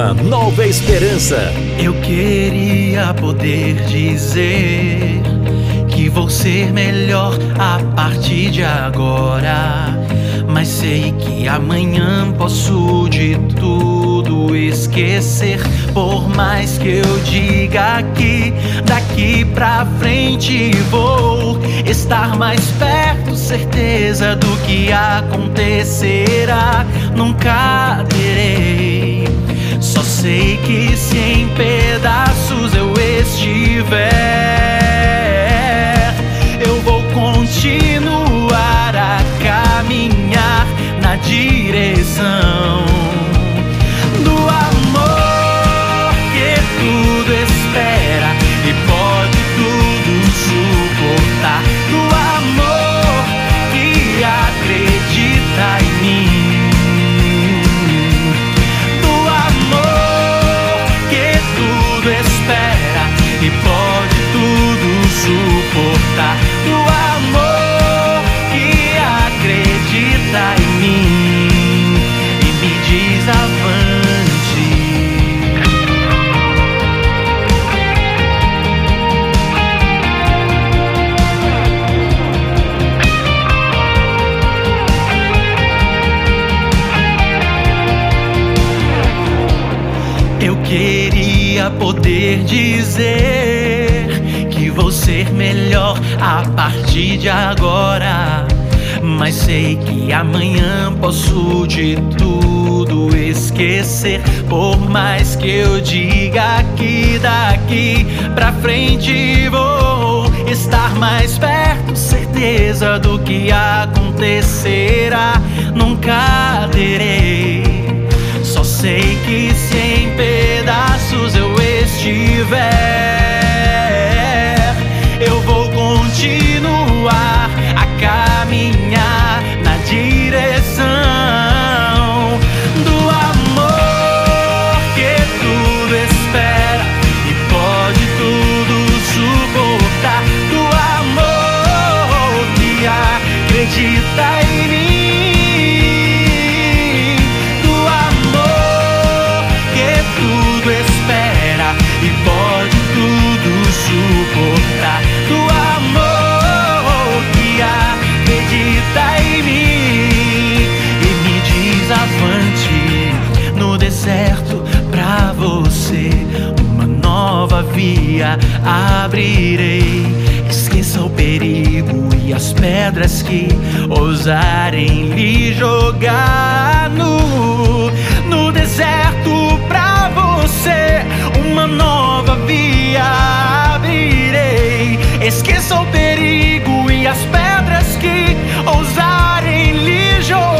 Programa Nova Esperança. Eu queria poder dizer que vou ser melhor a partir de agora. Mas sei que amanhã posso de tudo esquecer. Por mais que eu diga que daqui pra frente vou estar mais perto, certeza do que acontecerá. Nunca terei. Sei que se em pedaços eu estiver, eu vou continuar a caminhar na direção do amor que tudo espera poder dizer que vou ser melhor a partir de agora. Mas sei que amanhã posso de tudo esquecer. Por mais que eu diga que daqui pra frente vou estar mais perto, certeza do que acontecerá. Nunca terei. Só sei que se em pedaços eu estiver, via abrirei. Esqueça o perigo e as pedras que ousarem lhe jogar no, no deserto pra você. Uma nova via abrirei. Esqueça o perigo e as pedras que ousarem lhe jogar.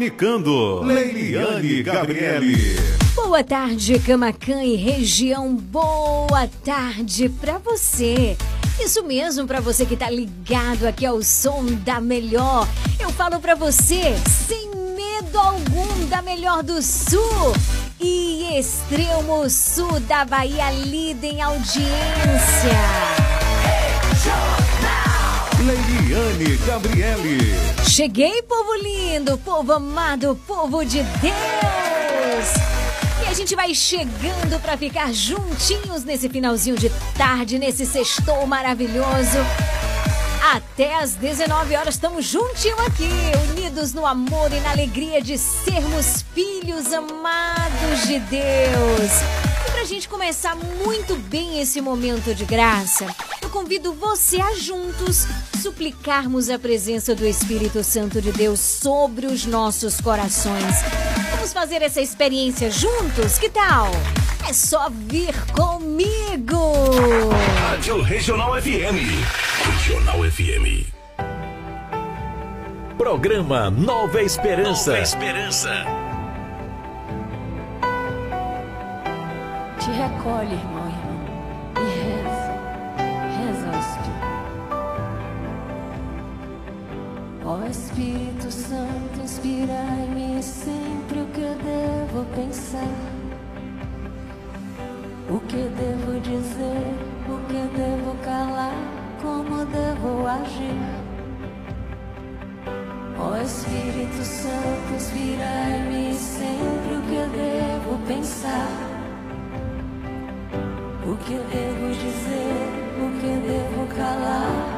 Comunicando. Leiliane Gabriele. Boa tarde, Camacan e região. Boa tarde pra você. Isso mesmo, pra você que tá ligado aqui ao som da melhor. Eu falo pra você, sem medo algum da melhor do sul e extremo sul da Bahia, líder em audiência. Leiliane Gabriele. Cheguei, povo lindo, povo amado, povo de Deus. E a gente vai chegando para ficar juntinhos nesse finalzinho de tarde, nesse sextou maravilhoso. Até às 19 horas estamos juntinho aqui, unidos no amor e na alegria de sermos filhos amados de Deus. E pra gente começar muito bem esse momento de graça, eu convido você a juntos suplicarmos a presença do Espírito Santo de Deus sobre os nossos corações. Vamos fazer essa experiência juntos? Que tal? É só vir comigo! Rádio Regional FM. Regional FM. Programa Nova Esperança. Nova Esperança. Te recolhe, irmão, Espírito. Santo, inspirai-me sempre o que eu devo pensar. O que devo dizer, o que devo calar, como devo agir. Ó Espírito Santo, inspirai-me sempre o que eu devo pensar. O que devo dizer, o que devo calar,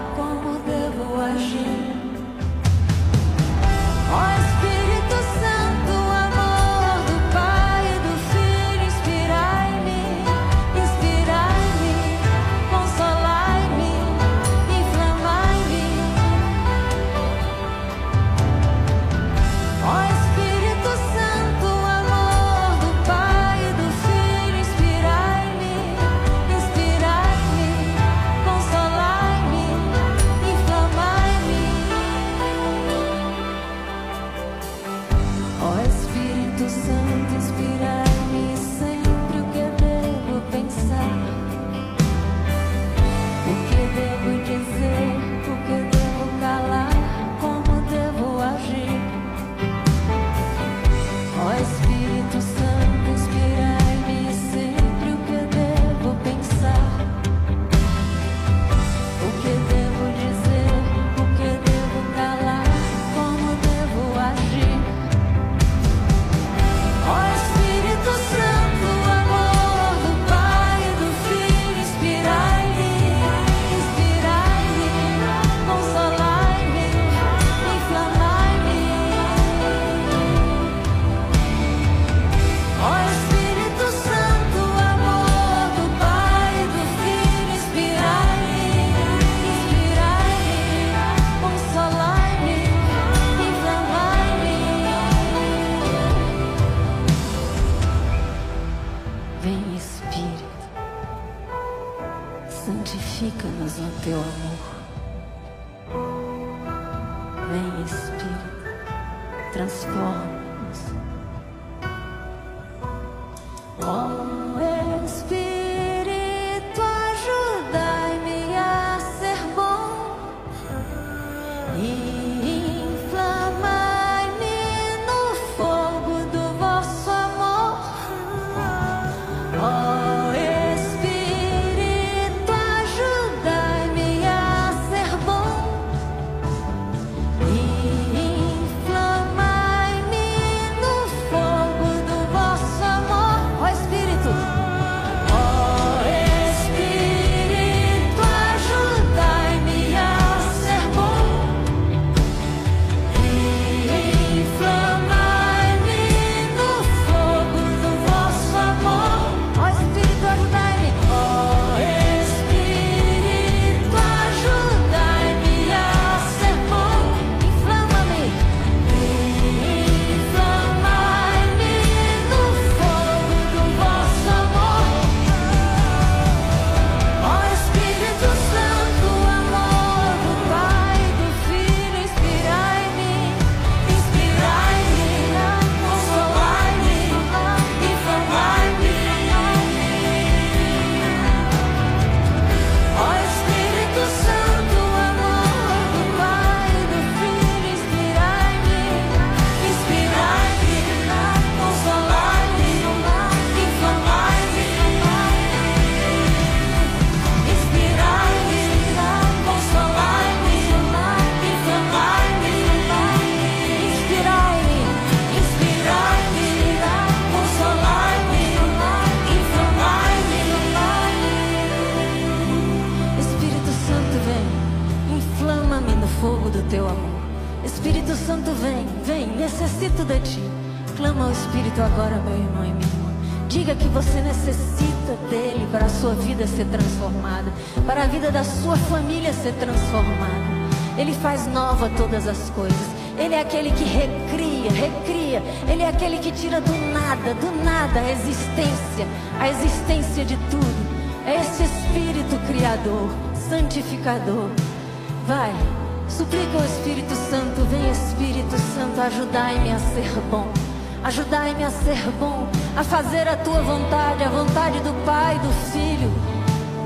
Ajudai-me a ser bom, a fazer a tua vontade, a vontade do Pai, do Filho.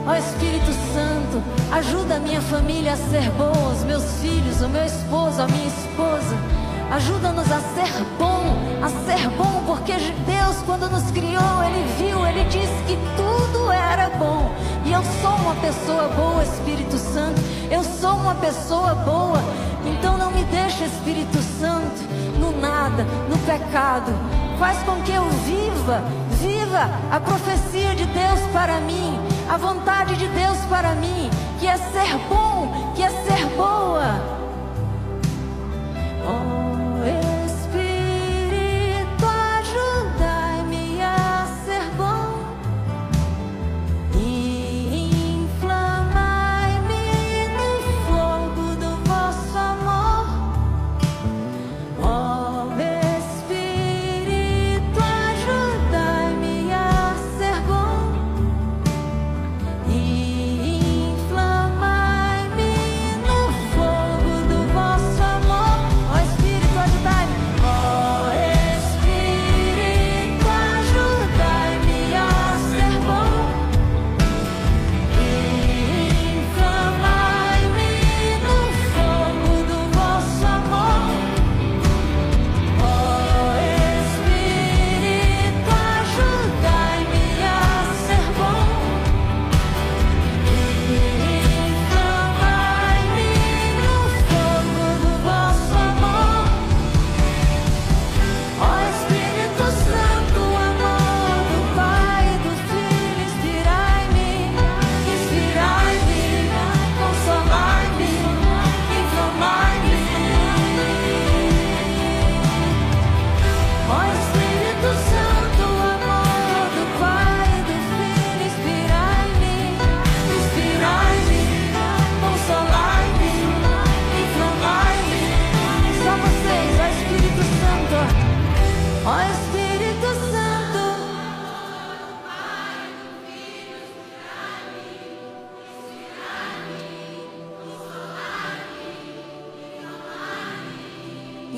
Ó Espírito Santo, ajuda a minha família a ser boa, os meus filhos, o meu esposo, a minha esposa. Ajuda-nos a ser bom, a ser bom, porque Deus, quando nos criou, Ele viu, Ele disse que tudo era bom. E eu sou uma pessoa boa, Espírito Santo. Eu sou uma pessoa boa. Então não me deixe, Espírito Santo, no nada, no pecado. Faz com que eu viva, viva a profecia de Deus para mim, a vontade de Deus para mim, que é ser bom, que é ser boa.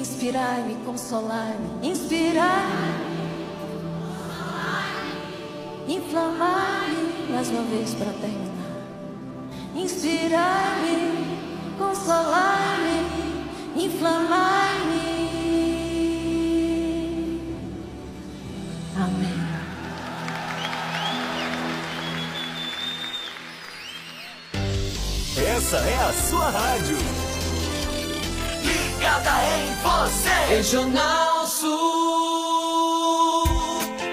Inspirai-me, consolar-me, inspirai-me, inflamar-me, mais uma vez para terminar. Inspirai-me, consolar-me, inflamar-me. Amém. Essa é a sua rádio. Ligada em você. Regional Sul.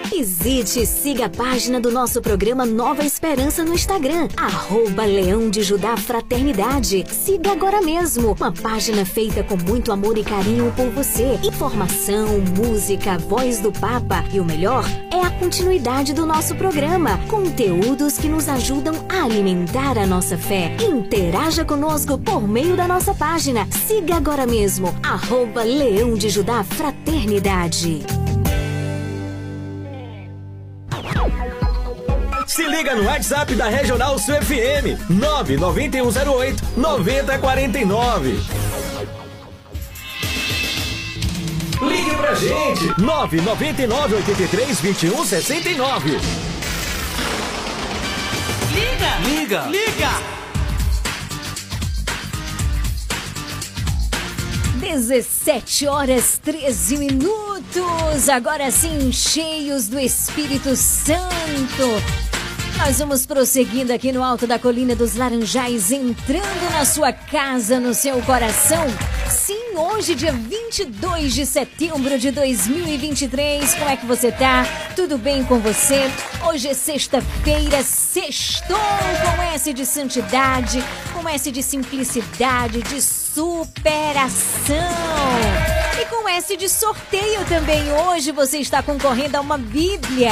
Visite e siga a página do nosso programa Nova Esperança no Instagram, arroba Leão de Judá Fraternidade. Siga agora mesmo, uma página feita com muito amor e carinho por você. Informação, música, voz do Papa e o melhor a continuidade do nosso programa. Conteúdos que nos ajudam a alimentar a nossa fé. Interaja conosco por meio da nossa página. Siga agora mesmo, arroba Leão de Judá Fraternidade. Se liga no WhatsApp da Regional Sul FM 99108 9049. Pra gente 999 83 21 69. Liga. Liga. Liga. 17 horas 13 minutos, agora sim, cheios do Espírito Santo. Nós vamos prosseguindo aqui no alto da colina dos Laranjais, entrando na sua casa, no seu coração. Sim, hoje, dia 22 de setembro de 2023. Como é que você tá? Tudo bem com você? Hoje é sexta-feira, sextou com S de santidade, com S de simplicidade, de superação. E com S de sorteio também. Hoje você está concorrendo a uma Bíblia.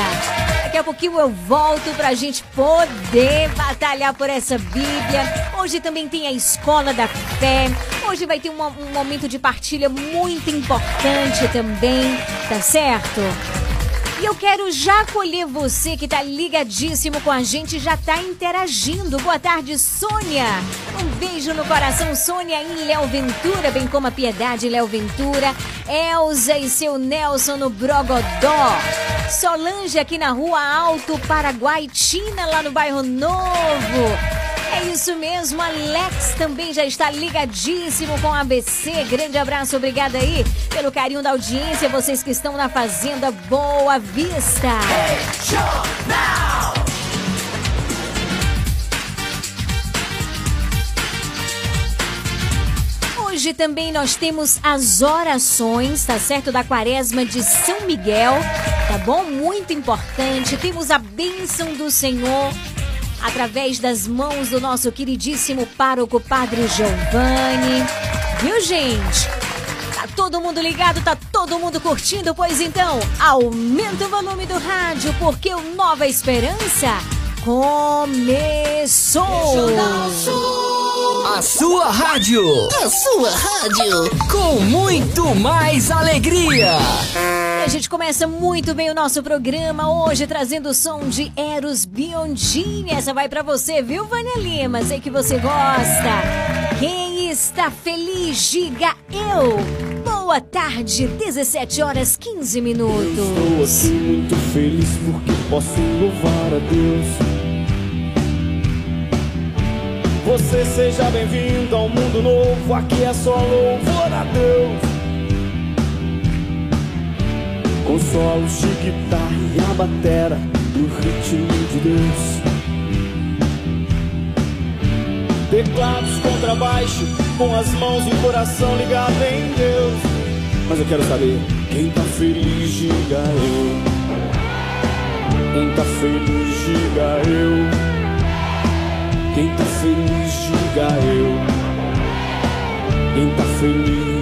Daqui a pouquinho eu volto para a gente poder batalhar por essa Bíblia. Hoje também tem a Escola da Fé. Hoje vai ter um, um momento de partilha muito importante também, tá certo? E eu quero já acolher você que tá ligadíssimo com a gente, já tá interagindo. Boa tarde, Sônia. Um beijo no coração, Sônia em Léo Ventura, bem como a Piedade Léo Ventura. Elza e seu Nelson no Brogodó. Solange aqui na Rua Alto, Paraguai, Tina lá no bairro Novo. É isso mesmo, Alex também já está ligadíssimo com a ABC. Grande abraço, obrigada aí pelo carinho da audiência, vocês que estão na Fazenda Boa Vista. Hoje também nós temos as orações, tá certo? Da quaresma de São Miguel, tá bom? Muito importante. Temos a bênção do Senhor através das mãos do nosso queridíssimo pároco Padre Giovanni. Viu, gente? Tá todo mundo ligado, tá todo mundo curtindo? Pois então, aumenta o volume do rádio, porque o Nova Esperança começou! A sua rádio. A sua rádio. Com muito mais alegria. A gente começa muito bem o nosso programa hoje trazendo o som de Eros Biondini. Essa vai para você, viu, Vânia Lima? Sei que você gosta. Quem está feliz, diga eu. Boa tarde, 17 horas 15 minutos. Eu estou aqui muito feliz porque posso louvar a Deus. Você seja bem-vindo ao mundo novo, aqui é só louvor a Deus. Com solos de guitarra e a batera no ritmo de Deus. Teclados, contrabaixo, com as mãos e o coração ligado em Deus. Mas eu quero saber, quem tá feliz, diga eu. Quem tá feliz, diga eu. Quem tá feliz, diga eu. Quem tá feliz.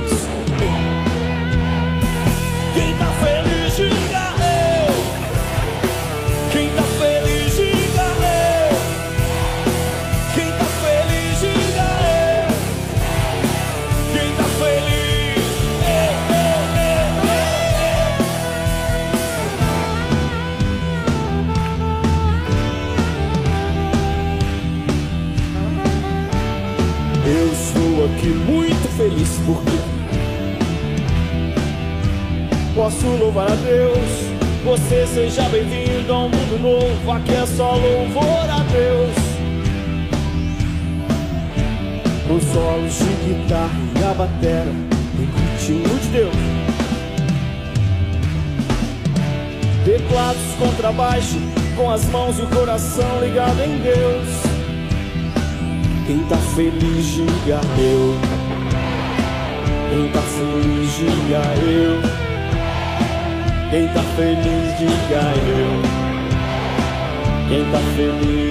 Feliz porque posso louvar a Deus. Você seja bem-vindo a um mundo novo. Aqui é só louvor a Deus. Com solos de guitarra e a batera no ritmo de Deus. Teclados, contrabaixo, com as mãos e o coração ligado em Deus. Quem tá feliz, diga eu. Quem tá feliz, diga eu. Quem tá feliz, diga eu. Quem tá feliz.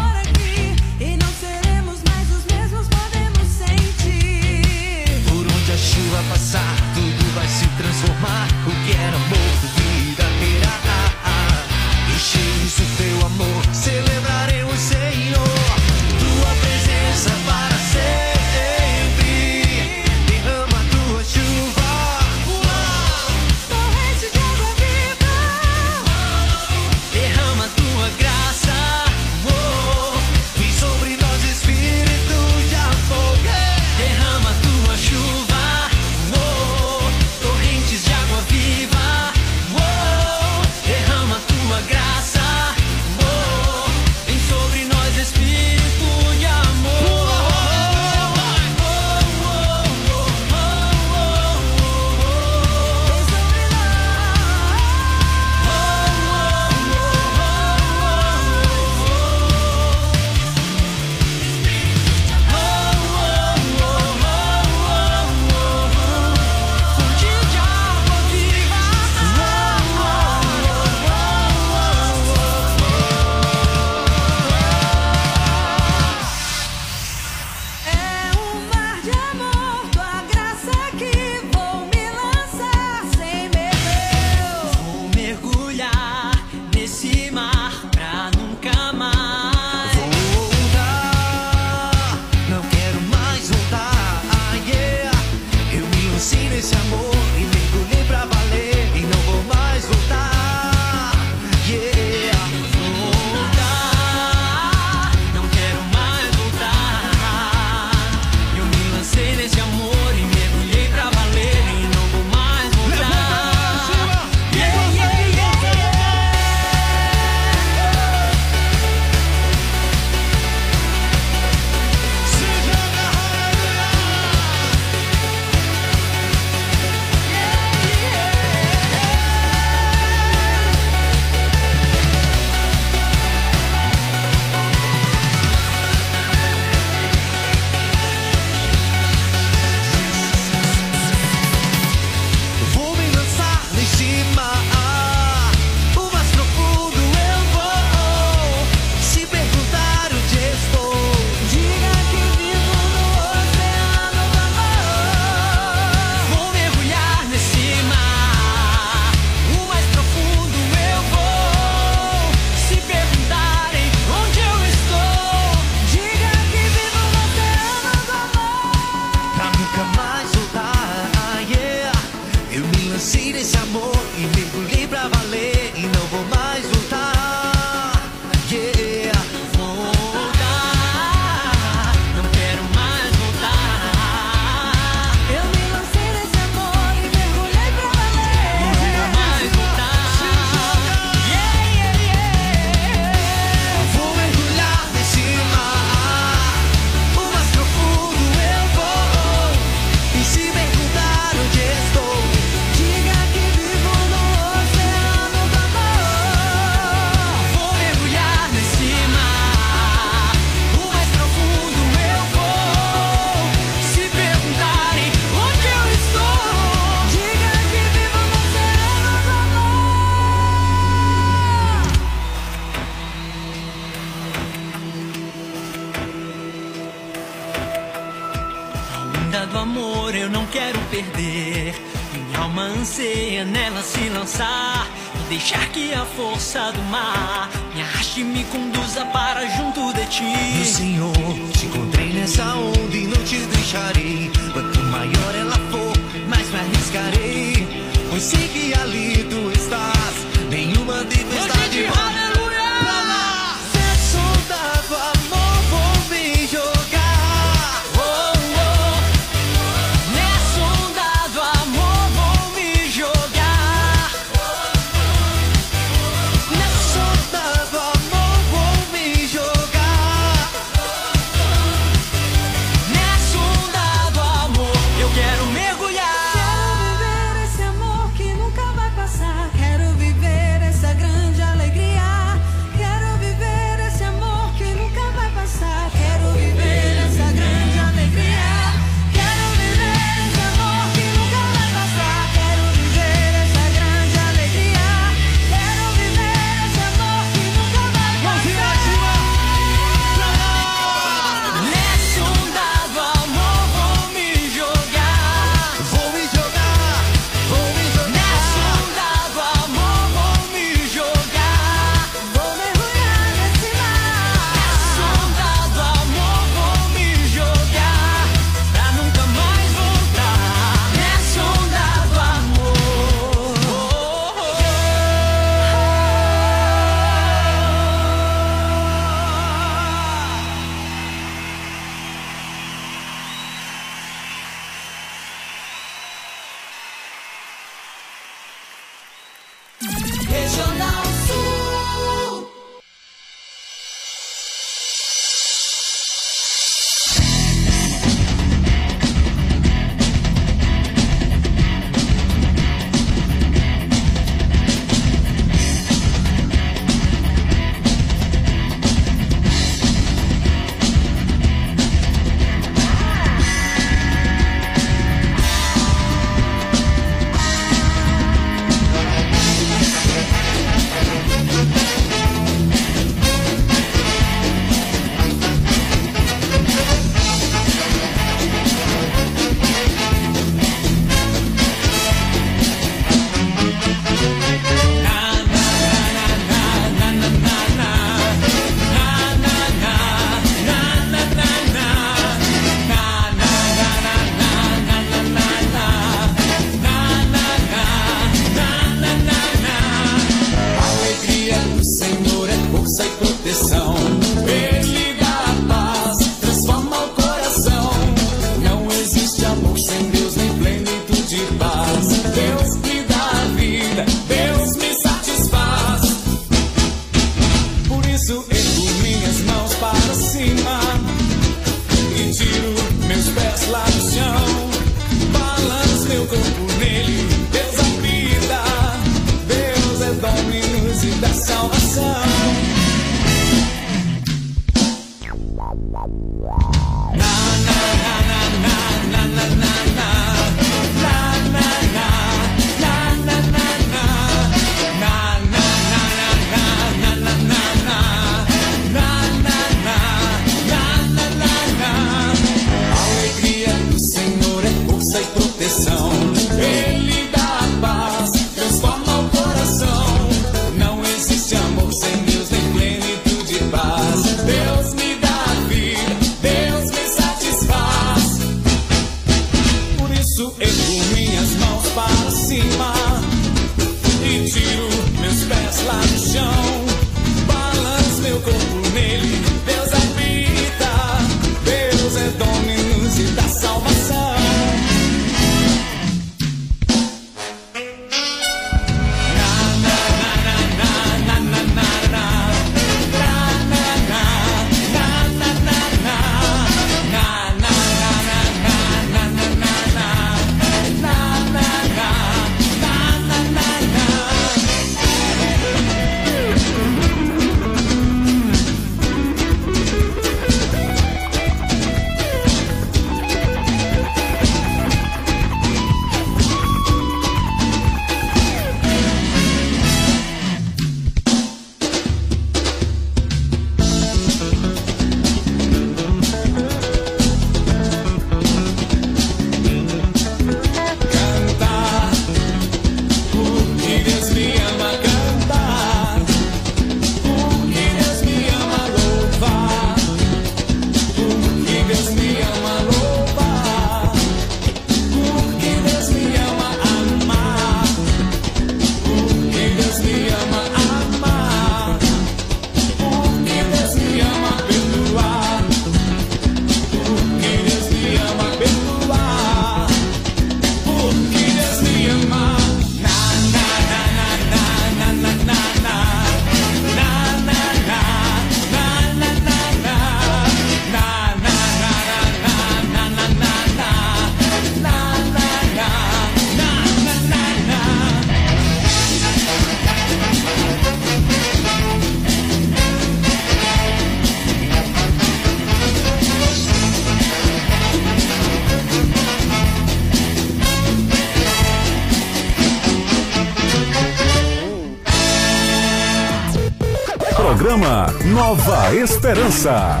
Esperança.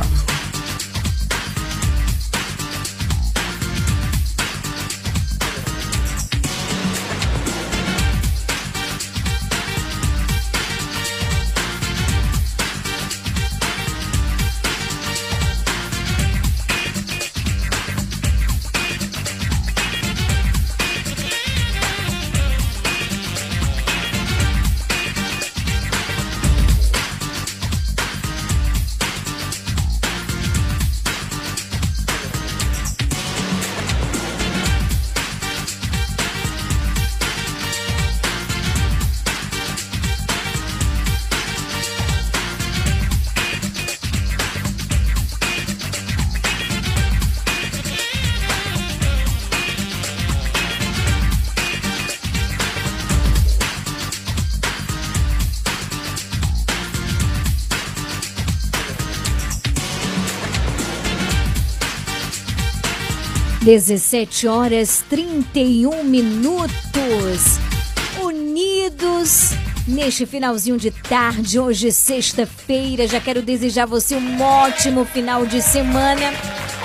Dezessete horas 31 minutos. Unidos neste finalzinho de tarde, hoje sexta-feira. Já quero desejar você um ótimo final de semana.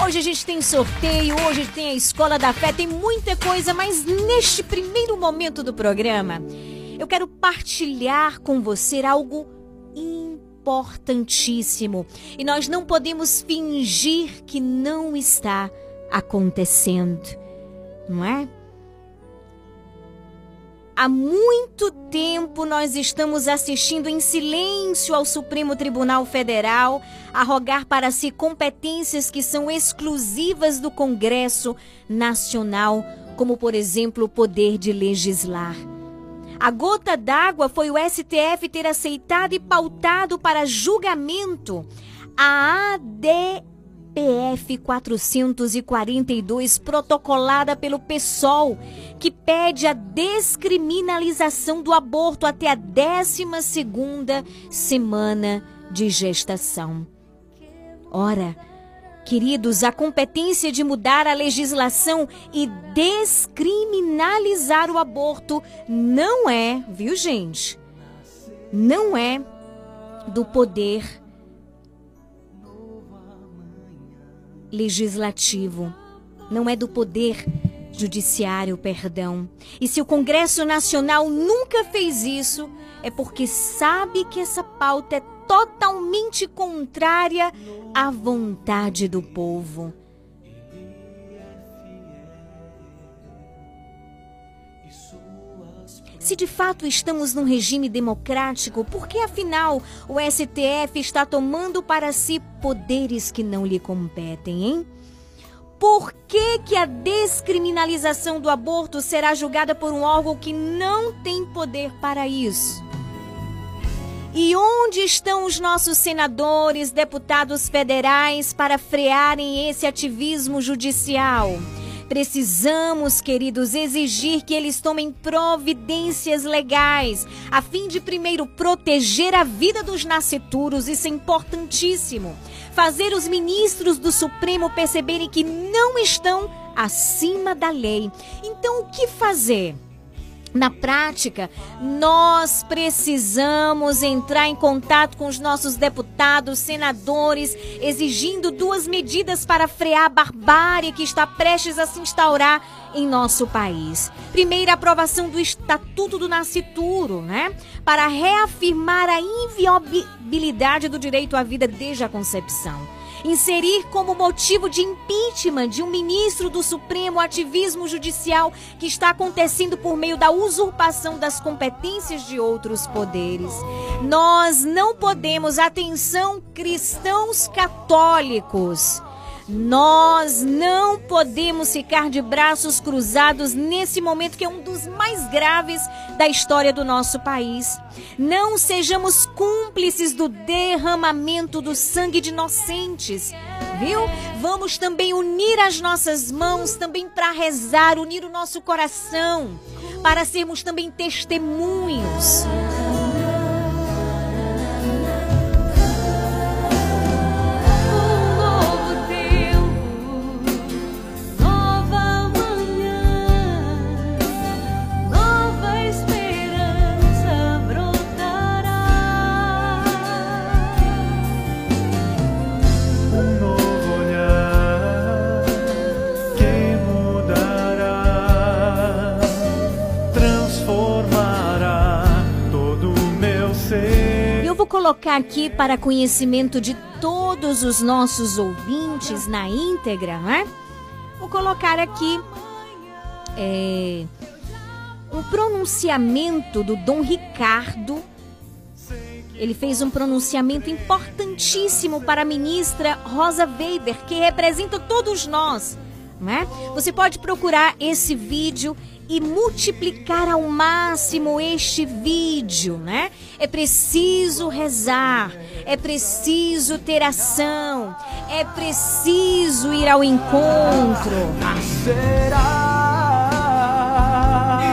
Hoje a gente tem sorteio, hoje tem a Escola da Fé, tem muita coisa, mas neste primeiro momento do programa, eu quero partilhar com você algo importantíssimo. E nós não podemos fingir que não está acontecendo, não é? Há muito tempo nós estamos assistindo em silêncio ao Supremo Tribunal Federal a rogar para si competências que são exclusivas do Congresso Nacional, como por exemplo o poder de legislar. A gota d'água foi o STF ter aceitado e pautado para julgamento a AD PF 442, protocolada pelo PSOL, que pede a descriminalização do aborto até a 12 semana de gestação. Ora, queridos, a competência de mudar a legislação e descriminalizar o aborto não é, viu, gente? Não é do poder legislativo, não é do poder judiciário, perdão. E se o Congresso Nacional nunca fez isso, é porque sabe que essa pauta é totalmente contrária à vontade do povo. Se de fato estamos num regime democrático, por que afinal o STF está tomando para si poderes que não lhe competem, hein? Por que, que a descriminalização do aborto será julgada por um órgão que não tem poder para isso? E onde estão os nossos senadores, deputados federais para frearem esse ativismo judicial? Precisamos, queridos, exigir que eles tomem providências legais, a fim de primeiro proteger a vida dos nasceturos, isso é importantíssimo. Fazer os ministros do Supremo perceberem que não estão acima da lei. Então, o que fazer? Na prática, nós precisamos entrar em contato com os nossos deputados, senadores, exigindo duas medidas para frear a barbárie que está prestes a se instaurar em nosso país. Primeiro, a aprovação do Estatuto do Nascituro, né? Para reafirmar a inviolabilidade do direito à vida desde a concepção inserir como motivo de impeachment de um ministro do Supremo ativismo judicial que está acontecendo por meio da usurpação das competências de outros poderes. Nós não podemos, atenção, cristãos católicos nós não podemos ficar de braços cruzados nesse momento que é um dos mais graves da história do nosso país. Não sejamos cúmplices do derramamento do sangue de inocentes, viu? Vamos também unir as nossas mãos também para rezar, unir o nosso coração, para sermos também testemunhos. Colocar aqui para conhecimento de todos os nossos ouvintes na íntegra, né? Vou colocar aqui é, um pronunciamento do Dom Ricardo. Ele fez um pronunciamento importantíssimo para a ministra Rosa Weber, que representa todos nós. Né? Você pode procurar esse vídeo e multiplicar ao máximo este vídeo, né? É preciso rezar, é preciso ter ação, é preciso ir ao encontro.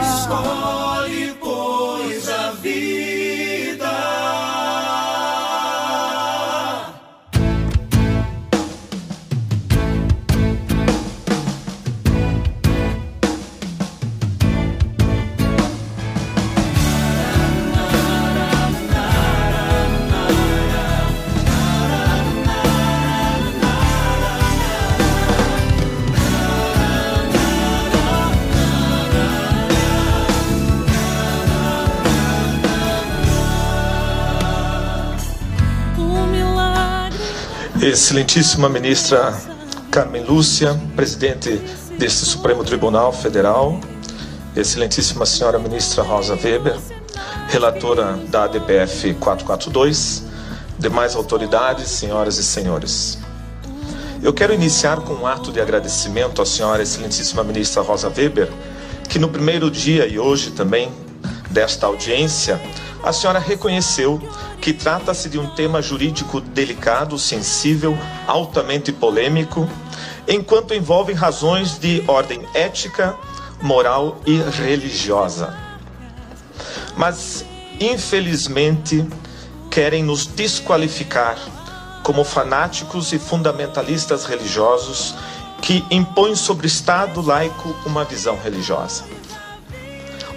Escolhe, Excelentíssima ministra Carmen Lúcia, presidente deste Supremo Tribunal Federal, excelentíssima senhora ministra Rosa Weber, relatora da ADPF 442, demais autoridades, senhoras e senhores. Eu quero iniciar com um ato de agradecimento à senhora excelentíssima ministra Rosa Weber, que no primeiro dia e hoje também desta audiência, a senhora reconheceu que trata-se de um tema jurídico delicado, sensível, altamente polêmico, enquanto envolve razões de ordem ética, moral e religiosa. Mas, infelizmente, querem nos desqualificar como fanáticos e fundamentalistas religiosos que impõem sobre o Estado laico uma visão religiosa.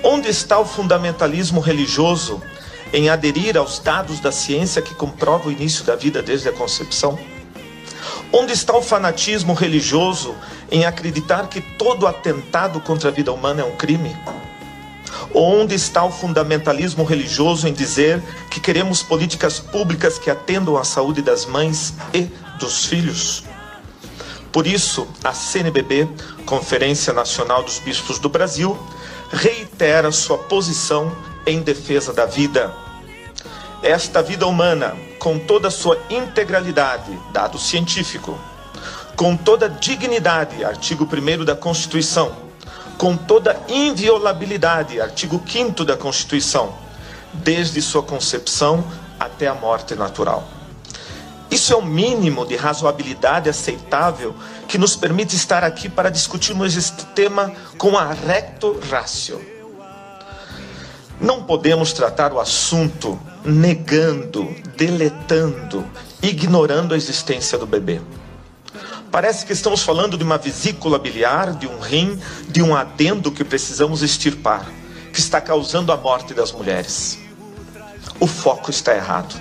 Onde está o fundamentalismo religioso em aderir aos dados da ciência que comprova o início da vida desde a concepção? Onde está o fanatismo religioso em acreditar que todo atentado contra a vida humana é um crime? Onde está o fundamentalismo religioso em dizer que queremos políticas públicas que atendam à saúde das mães e dos filhos? Por isso, a CNBB, Conferência Nacional dos Bispos do Brasil, reitera sua posição em defesa da vida. Esta vida humana, com toda a sua integralidade, dado científico, com toda a dignidade, artigo 1 da Constituição, com toda a inviolabilidade, artigo 5 da Constituição, desde sua concepção até a morte natural. Isso é o mínimo de razoabilidade aceitável que nos permite estar aqui para discutirmos este tema com a recto ratio. Não podemos tratar o assunto negando, deletando, ignorando a existência do bebê. Parece que estamos falando de uma vesícula biliar, de um rim, de um adendo que precisamos extirpar, que está causando a morte das mulheres. O foco está errado.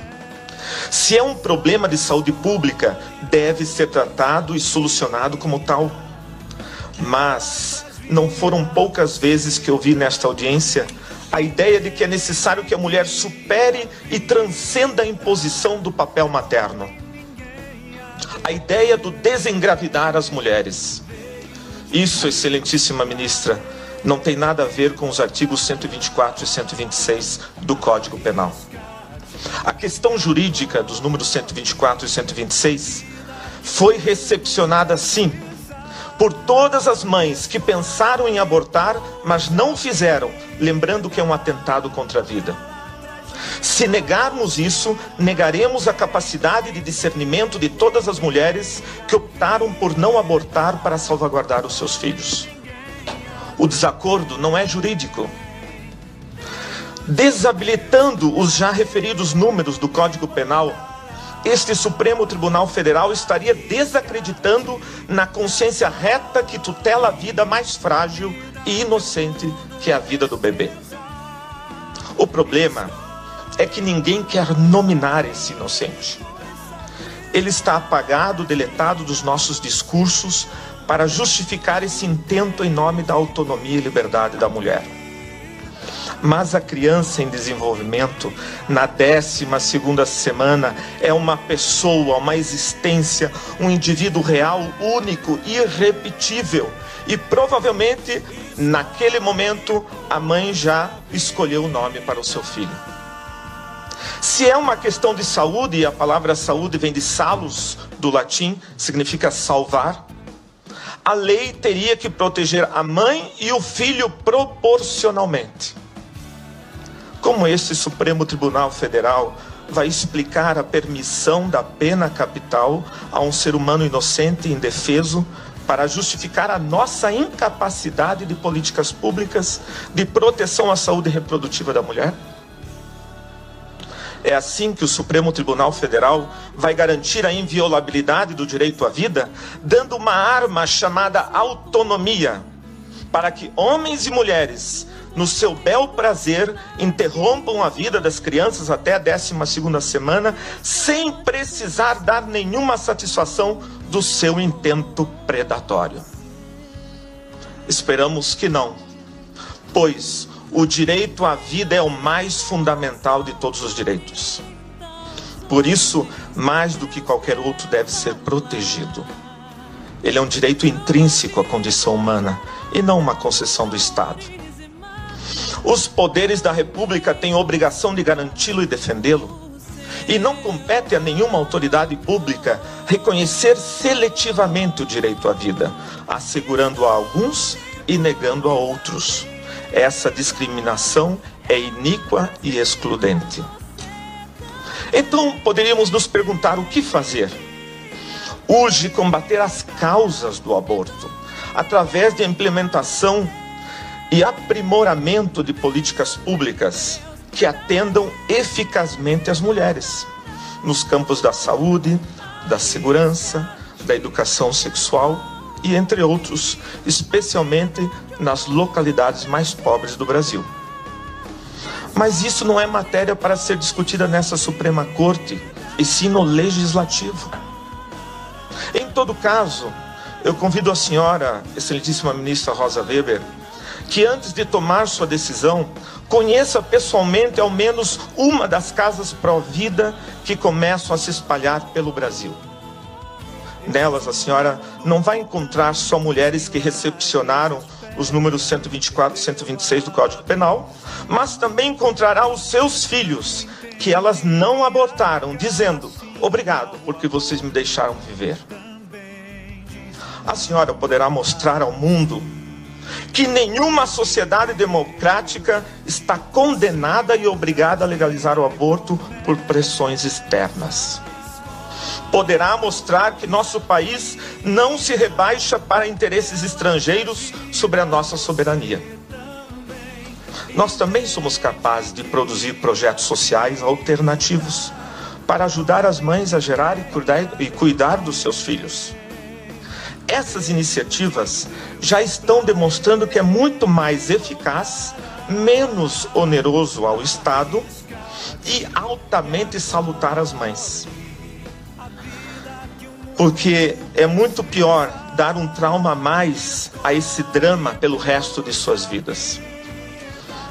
Se é um problema de saúde pública, deve ser tratado e solucionado como tal. Mas não foram poucas vezes que eu vi nesta audiência a ideia de que é necessário que a mulher supere e transcenda a imposição do papel materno. A ideia do desengravidar as mulheres. Isso, excelentíssima ministra, não tem nada a ver com os artigos 124 e 126 do Código Penal. A questão jurídica dos números 124 e 126 foi recepcionada sim por todas as mães que pensaram em abortar, mas não fizeram, lembrando que é um atentado contra a vida. Se negarmos isso, negaremos a capacidade de discernimento de todas as mulheres que optaram por não abortar para salvaguardar os seus filhos. O desacordo não é jurídico, desabilitando os já referidos números do Código Penal, este Supremo Tribunal Federal estaria desacreditando na consciência reta que tutela a vida mais frágil e inocente que é a vida do bebê. O problema é que ninguém quer nominar esse inocente. Ele está apagado, deletado dos nossos discursos para justificar esse intento em nome da autonomia e liberdade da mulher. Mas a criança em desenvolvimento, na décima segunda semana, é uma pessoa, uma existência, um indivíduo real, único, irrepetível. E provavelmente, naquele momento, a mãe já escolheu o nome para o seu filho. Se é uma questão de saúde, e a palavra saúde vem de salus, do latim, significa salvar, a lei teria que proteger a mãe e o filho proporcionalmente. Como esse Supremo Tribunal Federal vai explicar a permissão da pena capital a um ser humano inocente e indefeso para justificar a nossa incapacidade de políticas públicas de proteção à saúde reprodutiva da mulher? É assim que o Supremo Tribunal Federal vai garantir a inviolabilidade do direito à vida, dando uma arma chamada autonomia, para que homens e mulheres, no seu bel prazer, interrompam a vida das crianças até a 12 semana, sem precisar dar nenhuma satisfação do seu intento predatório. Esperamos que não, pois o direito à vida é o mais fundamental de todos os direitos. Por isso, mais do que qualquer outro, deve ser protegido. Ele é um direito intrínseco à condição humana e não uma concessão do Estado. Os poderes da República têm obrigação de garanti-lo e defendê-lo. E não compete a nenhuma autoridade pública reconhecer seletivamente o direito à vida, assegurando a alguns e negando a outros. Essa discriminação é iníqua e excludente. Então, poderíamos nos perguntar o que fazer? Urge combater as causas do aborto, através de implementação e aprimoramento de políticas públicas que atendam eficazmente as mulheres, nos campos da saúde, da segurança, da educação sexual e entre outros, especialmente nas localidades mais pobres do Brasil. Mas isso não é matéria para ser discutida nessa Suprema Corte, e sim no Legislativo. Em todo caso, eu convido a senhora, excelentíssima ministra Rosa Weber, que antes de tomar sua decisão, conheça pessoalmente ao menos uma das casas pró-vida que começam a se espalhar pelo Brasil. Nelas, a senhora não vai encontrar só mulheres que recepcionaram os números 124 e 126 do Código Penal, mas também encontrará os seus filhos que elas não abortaram, dizendo: Obrigado, porque vocês me deixaram viver. A senhora poderá mostrar ao mundo que nenhuma sociedade democrática está condenada e obrigada a legalizar o aborto por pressões externas poderá mostrar que nosso país não se rebaixa para interesses estrangeiros sobre a nossa soberania. Nós também somos capazes de produzir projetos sociais alternativos para ajudar as mães a gerar e cuidar, e cuidar dos seus filhos. Essas iniciativas já estão demonstrando que é muito mais eficaz, menos oneroso ao Estado e altamente salutar às mães. Porque é muito pior dar um trauma a mais a esse drama pelo resto de suas vidas.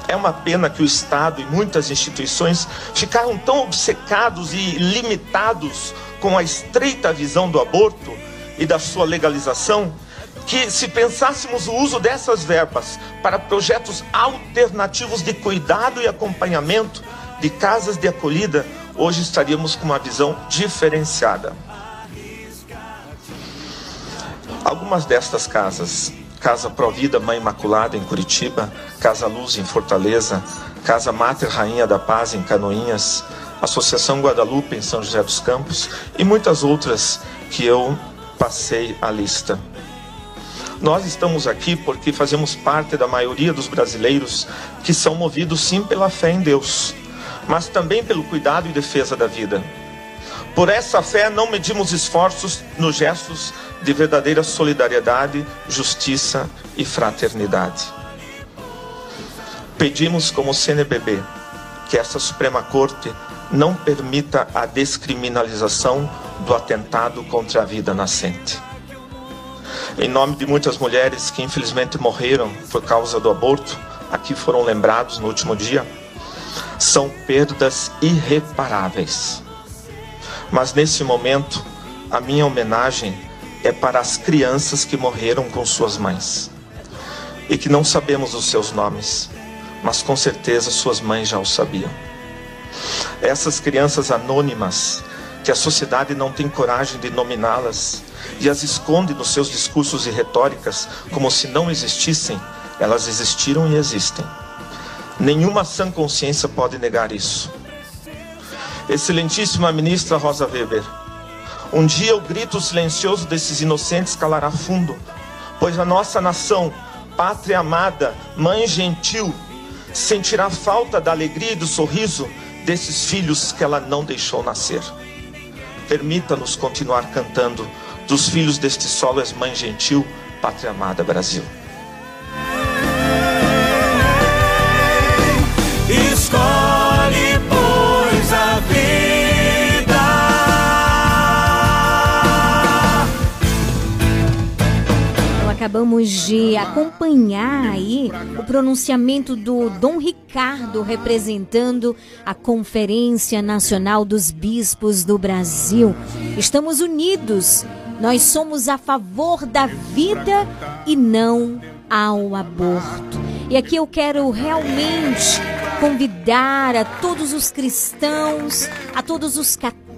É uma pena que o Estado e muitas instituições ficaram tão obcecados e limitados com a estreita visão do aborto e da sua legalização, que se pensássemos o uso dessas verbas para projetos alternativos de cuidado e acompanhamento de casas de acolhida, hoje estaríamos com uma visão diferenciada. Algumas destas casas, Casa Provida Mãe Imaculada em Curitiba, Casa Luz em Fortaleza, Casa Mater Rainha da Paz em Canoinhas, Associação Guadalupe em São José dos Campos e muitas outras que eu passei a lista. Nós estamos aqui porque fazemos parte da maioria dos brasileiros que são movidos sim pela fé em Deus, mas também pelo cuidado e defesa da vida. Por essa fé, não medimos esforços nos gestos de verdadeira solidariedade, justiça e fraternidade. Pedimos, como CNBB, que essa Suprema Corte não permita a descriminalização do atentado contra a vida nascente. Em nome de muitas mulheres que infelizmente morreram por causa do aborto, aqui foram lembrados no último dia, são perdas irreparáveis. Mas nesse momento, a minha homenagem é para as crianças que morreram com suas mães e que não sabemos os seus nomes, mas com certeza suas mães já o sabiam. Essas crianças anônimas, que a sociedade não tem coragem de nominá-las e as esconde nos seus discursos e retóricas como se não existissem, elas existiram e existem. Nenhuma sã consciência pode negar isso. Excelentíssima ministra Rosa Weber, um dia o grito silencioso desses inocentes calará fundo, pois a nossa nação, pátria amada, mãe gentil, sentirá falta da alegria e do sorriso desses filhos que ela não deixou nascer. Permita-nos continuar cantando dos filhos deste solo és mãe gentil, pátria amada Brasil. Escolhe, acabamos de acompanhar aí o pronunciamento do Dom Ricardo representando a Conferência Nacional dos Bispos do Brasil. Estamos unidos. Nós somos a favor da vida e não ao aborto. E aqui eu quero realmente convidar a todos os cristãos, a todos os católicos,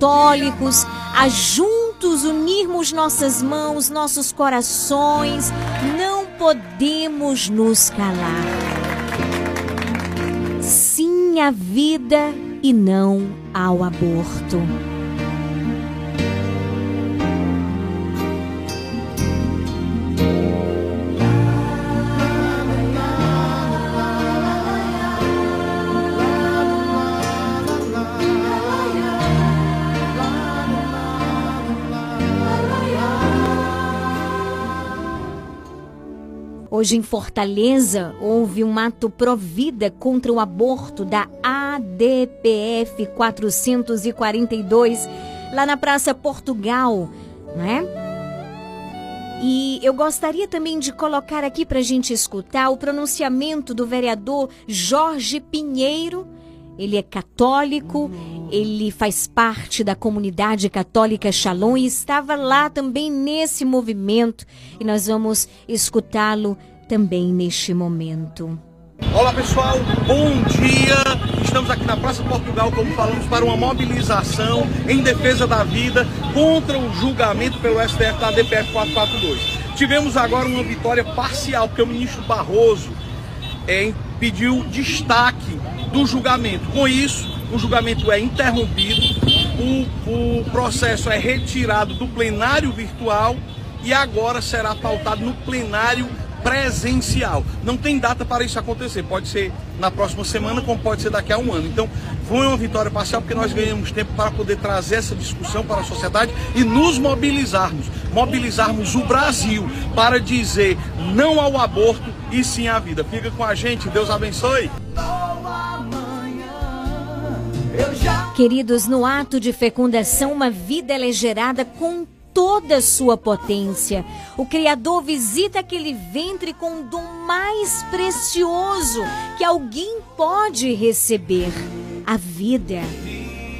a juntos unirmos nossas mãos, nossos corações. Não podemos nos calar. Sim à vida e não ao aborto. Hoje em Fortaleza houve um ato provida contra o aborto da ADPF 442 lá na Praça Portugal, né? E eu gostaria também de colocar aqui para a gente escutar o pronunciamento do vereador Jorge Pinheiro. Ele é católico, ele faz parte da comunidade católica Shalom e estava lá também nesse movimento. E nós vamos escutá-lo também neste momento. Olá pessoal, bom dia! Estamos aqui na Praça Portugal, como falamos, para uma mobilização em defesa da vida contra o julgamento pelo STF da DPF 442. Tivemos agora uma vitória parcial, porque o ministro Barroso é, pediu destaque do julgamento. Com isso, o julgamento é interrompido, o, o processo é retirado do plenário virtual e agora será pautado no plenário presencial. Não tem data para isso acontecer. Pode ser na próxima semana, como pode ser daqui a um ano. Então, foi uma vitória parcial porque nós ganhamos tempo para poder trazer essa discussão para a sociedade e nos mobilizarmos. Mobilizarmos o Brasil para dizer não ao aborto e sim à vida. Fica com a gente, Deus abençoe. Queridos, no ato de fecundação, uma vida é gerada com toda a sua potência. O Criador visita aquele ventre com o dom mais precioso que alguém pode receber: a vida.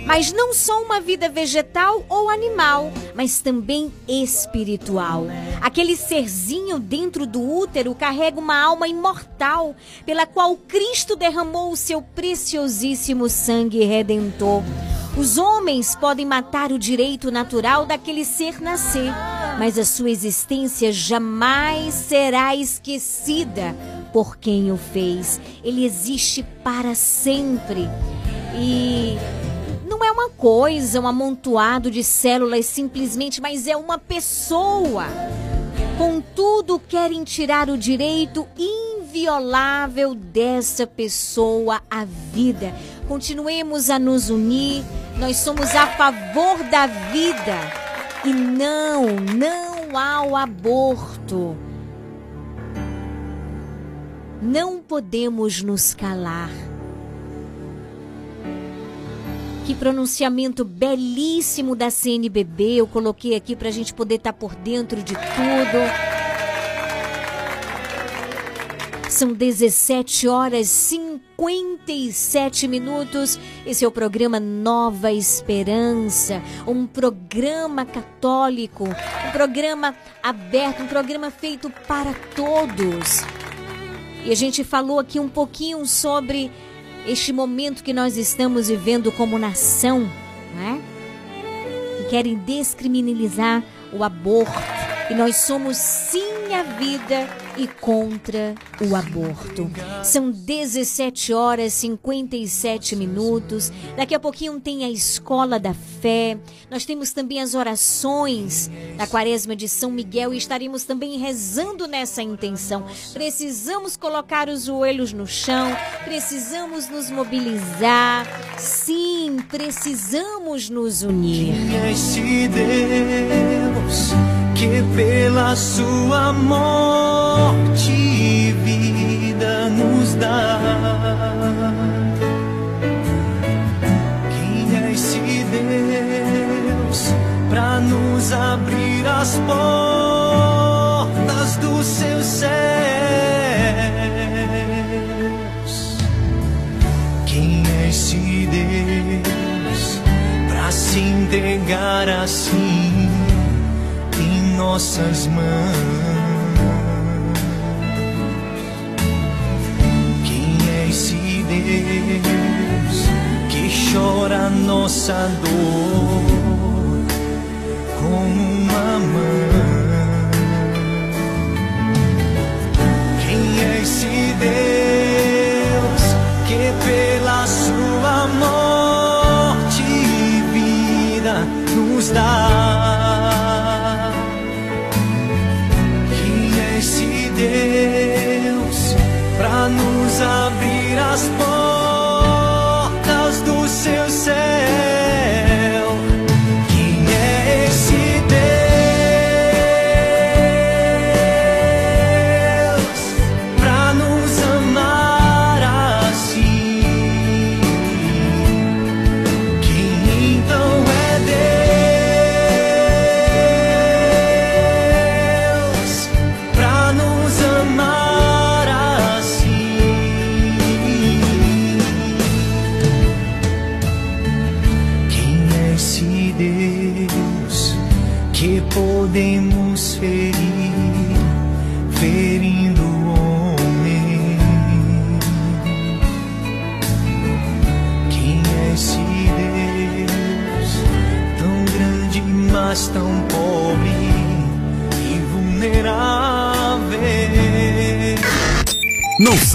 Mas não só uma vida vegetal ou animal, mas também espiritual. Aquele serzinho dentro do útero carrega uma alma imortal, pela qual Cristo derramou o seu preciosíssimo sangue redentor. Os homens podem matar o direito natural daquele ser nascer, mas a sua existência jamais será esquecida por quem o fez. Ele existe para sempre. E não é uma coisa, um amontoado de células simplesmente, mas é uma pessoa. Contudo, querem tirar o direito inviolável dessa pessoa à vida. Continuemos a nos unir. Nós somos a favor da vida e não, não ao aborto. Não podemos nos calar. Que pronunciamento belíssimo da CNBB. Eu coloquei aqui para a gente poder estar por dentro de tudo. São 17 horas 57 minutos. Esse é o programa Nova Esperança, um programa católico, um programa aberto, um programa feito para todos. E a gente falou aqui um pouquinho sobre este momento que nós estamos vivendo como nação, né? Que querem descriminalizar o aborto. E nós somos sim a vida e contra o aborto. São 17 horas e 57 minutos. Daqui a pouquinho tem a Escola da Fé. Nós temos também as orações da Quaresma de São Miguel e estaremos também rezando nessa intenção. Precisamos colocar os joelhos no chão, precisamos nos mobilizar. Sim, precisamos nos unir. Que pela sua morte vida nos dá. Quem é esse Deus para nos abrir as portas dos seus céus? Quem é esse Deus para se entregar assim? Nossas mãos. Quem é esse Deus que chora nossa dor como uma mãe? Quem é esse Deus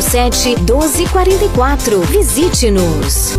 99807 1244. Visite-nos.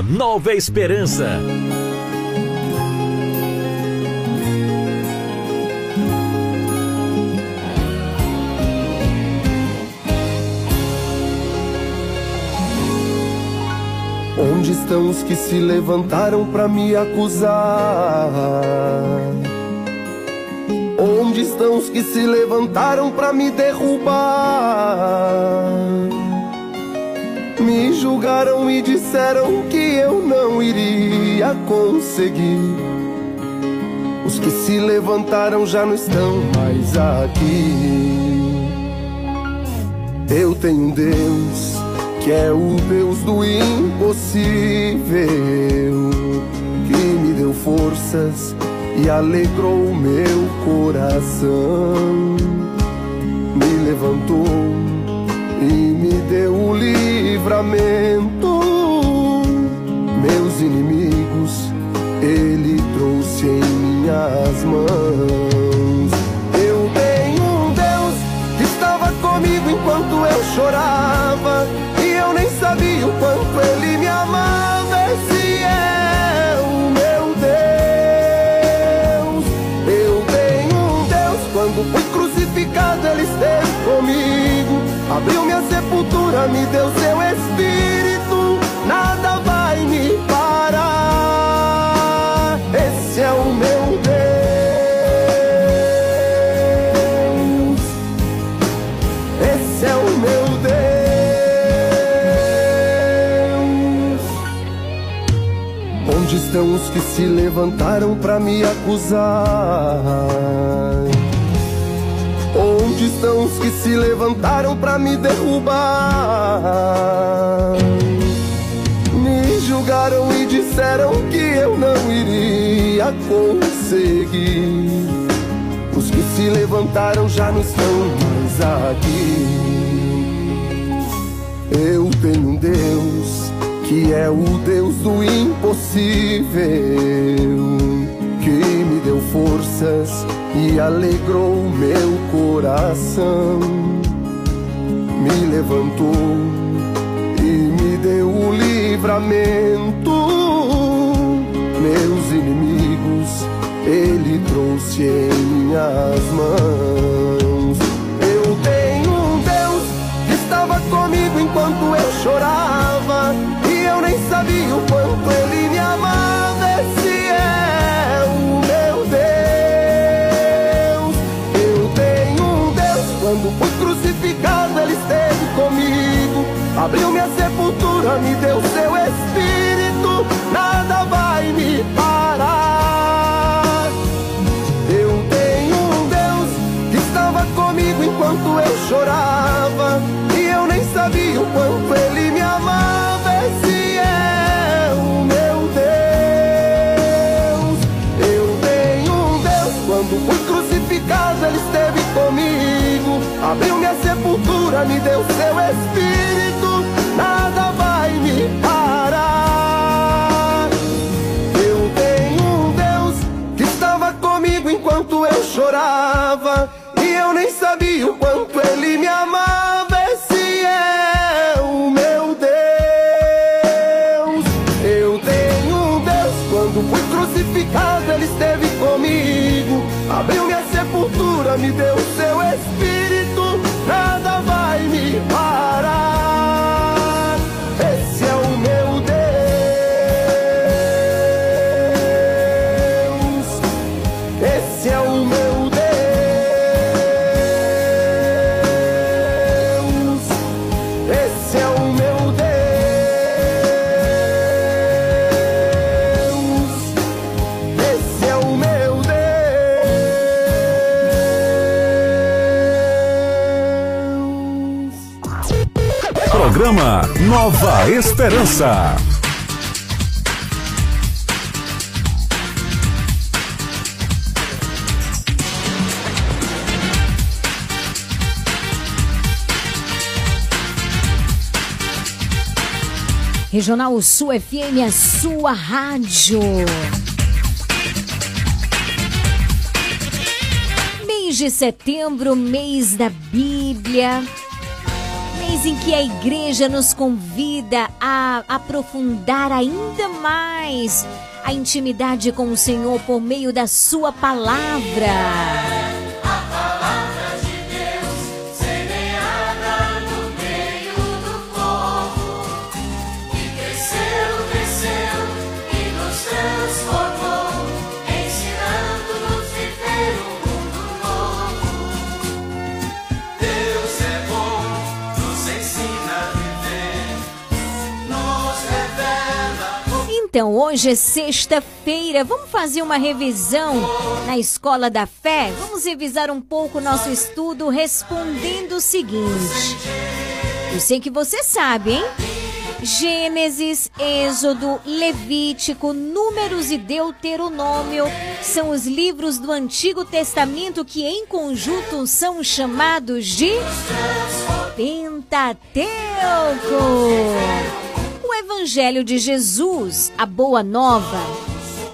Nova Esperança. Onde estão os que se levantaram pra me acusar? Onde estão os que se levantaram pra me derrubar? Me julgaram e disseram que eu não iria conseguir. Os que se levantaram já não estão mais aqui. Eu tenho um Deus que é o Deus do impossível, que me deu forças e alegrou o meu coração. Me levantou e me deu o livramento. Inimigos, Ele trouxe em minhas mãos. Eu tenho um Deus que estava comigo enquanto eu chorava. E eu nem sabia o quanto Ele me amava. Esse é o meu Deus. Eu tenho um Deus quando fui crucificado, Ele esteve comigo. Abriu minha sepultura, me deu seu que se levantaram pra me acusar? Onde estão os que se levantaram pra me derrubar? Me julgaram e disseram que eu não iria conseguir. Os que se levantaram já não estão mais aqui. Eu tenho um Deus que é o Deus do impossível que me deu forças e alegrou meu coração. Me levantou e me deu o livramento. Meus inimigos, Ele trouxe em minhas mãos. Eu tenho um Deus que estava comigo enquanto eu chorava. E eu nem sabia o quanto Ele me amava. Esse é o meu Deus. Eu tenho um Deus quando fui crucificado, Ele esteve comigo. Abriu minha sepultura, me deu seu espírito. Nada vai me parar. Eu tenho um Deus que estava comigo enquanto eu chorava. Sepultura me deu seu espírito, nada vai me parar. Eu tenho um Deus que estava comigo enquanto eu chorava, e eu nem sabia o quanto ele me amava. Esse é o meu Deus. Eu tenho um Deus, quando fui crucificado, ele esteve comigo, abriu minha sepultura, me deu seu espírito, Nova Esperança. Regional Sul FM, a sua rádio. Mês de setembro, mês da Bíblia. Mês em que a igreja nos convida a aprofundar ainda mais a intimidade com o Senhor por meio da sua palavra Então, hoje é sexta-feira. Vamos fazer uma revisão na Escola da Fé? Vamos revisar um pouco o nosso estudo respondendo o seguinte. Eu sei que você sabe, hein? Gênesis, Êxodo, Levítico, Números e Deuteronômio são os livros do Antigo Testamento que, em conjunto, são chamados de Pentateuco. O Evangelho de Jesus, a Boa Nova,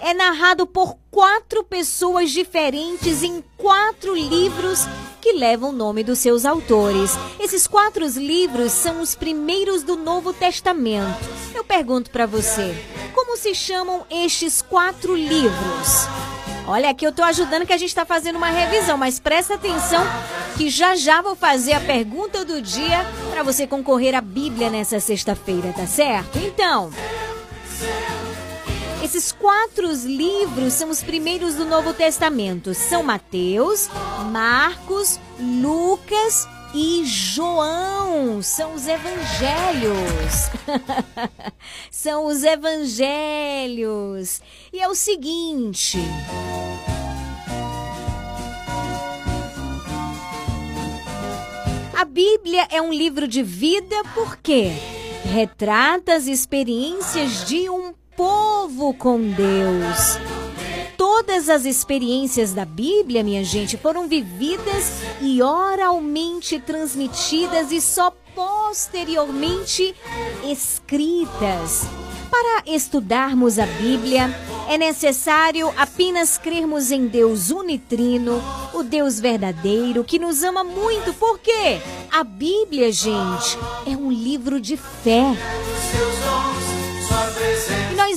é narrado por quatro pessoas diferentes em quatro livros que levam o nome dos seus autores. Esses quatro livros são os primeiros do Novo Testamento. Eu pergunto para você, como se chamam estes quatro livros? Olha, aqui eu tô ajudando que a gente está fazendo uma revisão, mas presta atenção que já já vou fazer a pergunta do dia para você concorrer à Bíblia nessa sexta-feira, tá certo? Então, esses quatro livros são os primeiros do Novo Testamento. São Mateus, Marcos, Lucas e João. São os evangelhos. são os evangelhos. E é o seguinte. A Bíblia é um livro de vida porque retrata as experiências de um povo com Deus. Todas as experiências da Bíblia, minha gente, foram vividas e oralmente transmitidas e só posteriormente escritas. Para estudarmos a Bíblia, é necessário apenas crermos em Deus unitrino, o Deus verdadeiro, que nos ama muito, porque a Bíblia, gente, é um livro de fé.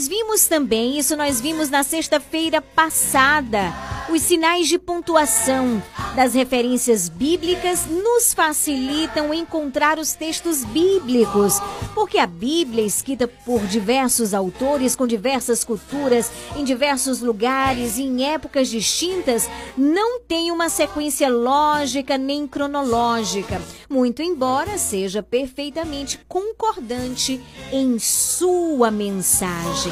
Nós vimos também, isso nós vimos na sexta-feira passada, os sinais de pontuação das referências bíblicas nos facilitam encontrar os textos bíblicos, porque a Bíblia, escrita por diversos autores com diversas culturas, em diversos lugares e em épocas distintas, não tem uma sequência lógica nem cronológica, muito embora seja perfeitamente concordante em sua mensagem.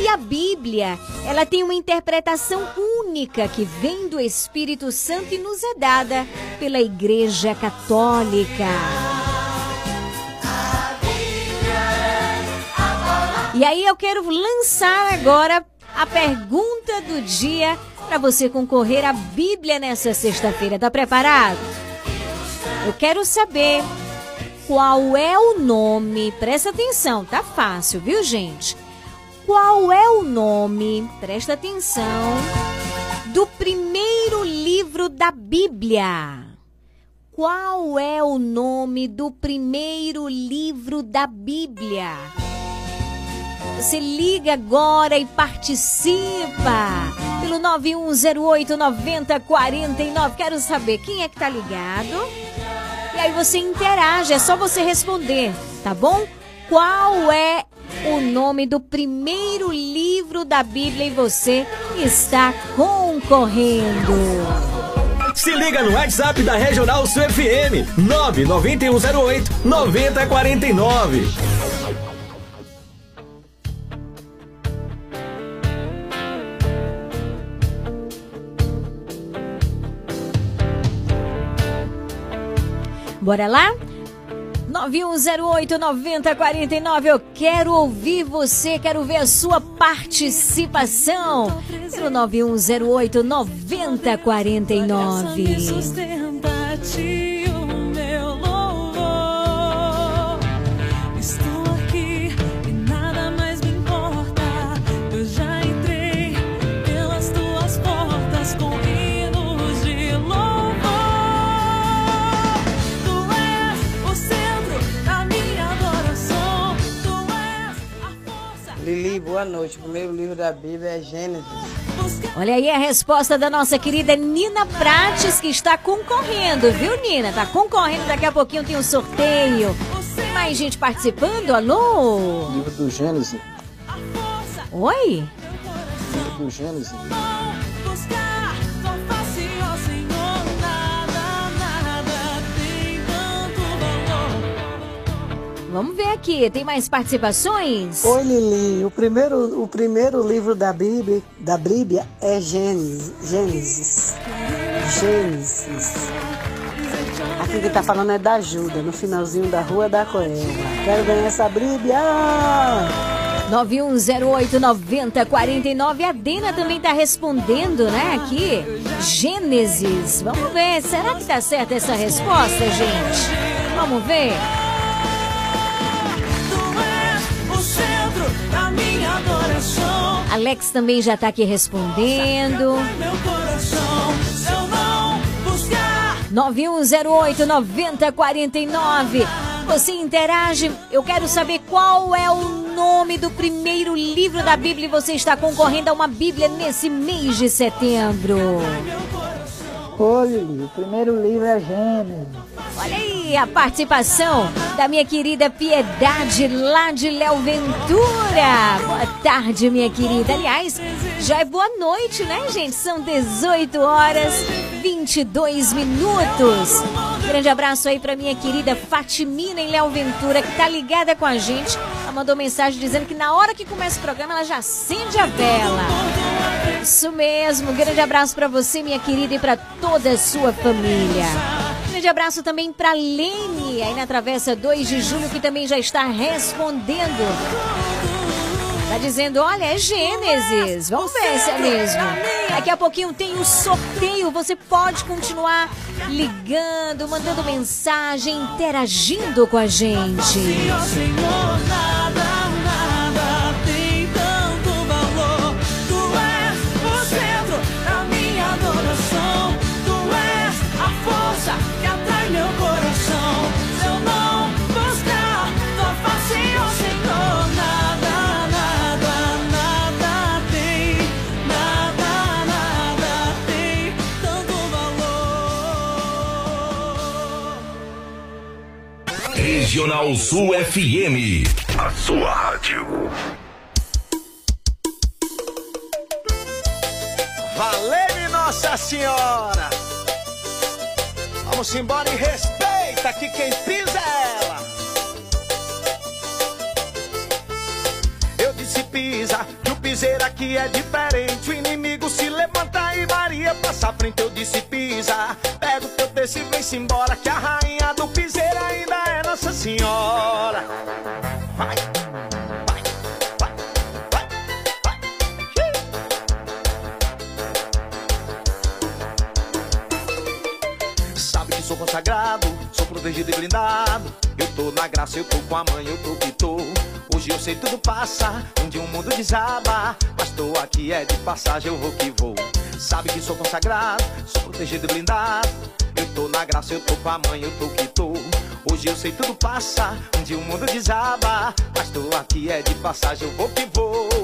E a Bíblia, ela tem uma interpretação única que vem do Espírito Santo e nos é dada pela Igreja Católica. E aí eu quero lançar agora a pergunta do dia para você concorrer à Bíblia nessa sexta-feira. Tá preparado? Eu quero saber qual é o nome, presta atenção, tá fácil, viu, gente? Qual é o nome, presta atenção, do primeiro livro da Bíblia? Qual é o nome do primeiro livro da Bíblia? Você liga agora e participa pelo 9108 9049. Quero saber quem é que tá ligado. E aí você interage, é só você responder, tá bom? Qual é o nome do primeiro livro da Bíblia e você está concorrendo. Se liga no WhatsApp da Regional Sul FM 99108 9049. Bora lá? 9108-9049. Eu quero ouvir você, quero ver a sua participação pelo 9108-9049. Lili, boa noite. O primeiro livro da Bíblia é Gênesis. Olha aí a resposta da nossa querida Nina Prates, que está concorrendo, viu, Nina? Tá concorrendo, daqui a pouquinho tem um sorteio. Tem mais gente participando? Alô? Livro do Gênesis. Oi? Livro do Gênesis. Vamos ver aqui, tem mais participações? Oi, Lili. O primeiro, o primeiro livro da Bíblia, da Bíblia é Gênesis. Gênesis. Gênesis. Aqui que tá falando é da ajuda, no finalzinho da rua da Coelha. Quero ganhar essa Bíblia. 9108-9049. A Dena também tá respondendo, né? Aqui. Gênesis. Vamos ver. Será que tá certa essa resposta, gente? Vamos ver. Alex também já tá aqui respondendo. Meu coração, se eu não buscar. 9108-9049. Você interage. Eu quero saber qual é o nome do primeiro livro da Bíblia e você está concorrendo a uma Bíblia nesse mês de setembro. O primeiro livro é Gênesis. Olha aí a participação da minha querida Piedade lá de Léo Ventura. Boa tarde, minha querida. Aliás, já é boa noite, né, gente? São 18 horas 22 minutos. Grande abraço aí pra minha querida Fatimina em Léo Ventura, que tá ligada com a gente. Ela mandou mensagem dizendo que na hora que começa o programa ela já acende a vela. Isso mesmo. Grande abraço pra você, minha querida, e pra toda a sua família. Grande abraço também pra Lene, aí na Travessa 2 de Julho, que também já está respondendo. Tá dizendo, olha, é Gênesis. Vamos ver se é mesmo. Daqui a pouquinho tem o sorteio. Você pode continuar ligando, mandando mensagem, interagindo com a gente. Regional Sul FM. A sua rádio. Valeu, Nossa Senhora! Vamos embora e respeita que quem pisa é ela. Eu disse pisa, que o piseiro aqui é diferente. O inimigo se levanta e Maria passa à frente. Eu disse pisa, pega o teu texto e vem-se embora. Que a rainha do piseiro ainda é Nossa Senhora. Vai, vai, vai, vai, vai. Sabe que sou consagrado, sou protegido e blindado. Eu tô na graça, eu tô com a mãe, eu tô que tô. Hoje eu sei tudo passa, um dia o mundo desaba. Mas tô aqui é de passagem, eu vou que vou. Sabe que sou consagrado, sou protegido e blindado. Eu tô na graça, eu tô com a mãe, eu tô que tô. Hoje eu sei tudo passa, um dia o mundo desaba. Mas tô aqui é de passagem, eu vou que vou.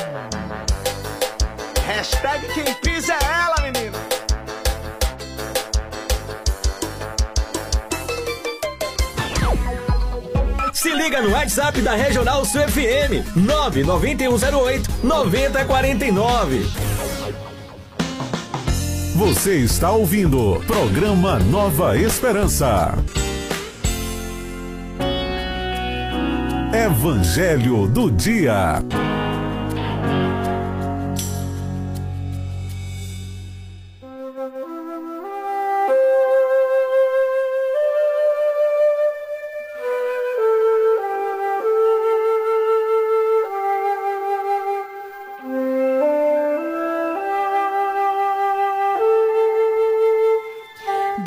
Hashtag quem pisa é ela, menino. Se liga no WhatsApp da Regional Sul FM 99108 9049. Você está ouvindo programa Nova Esperança. Evangelho do Dia.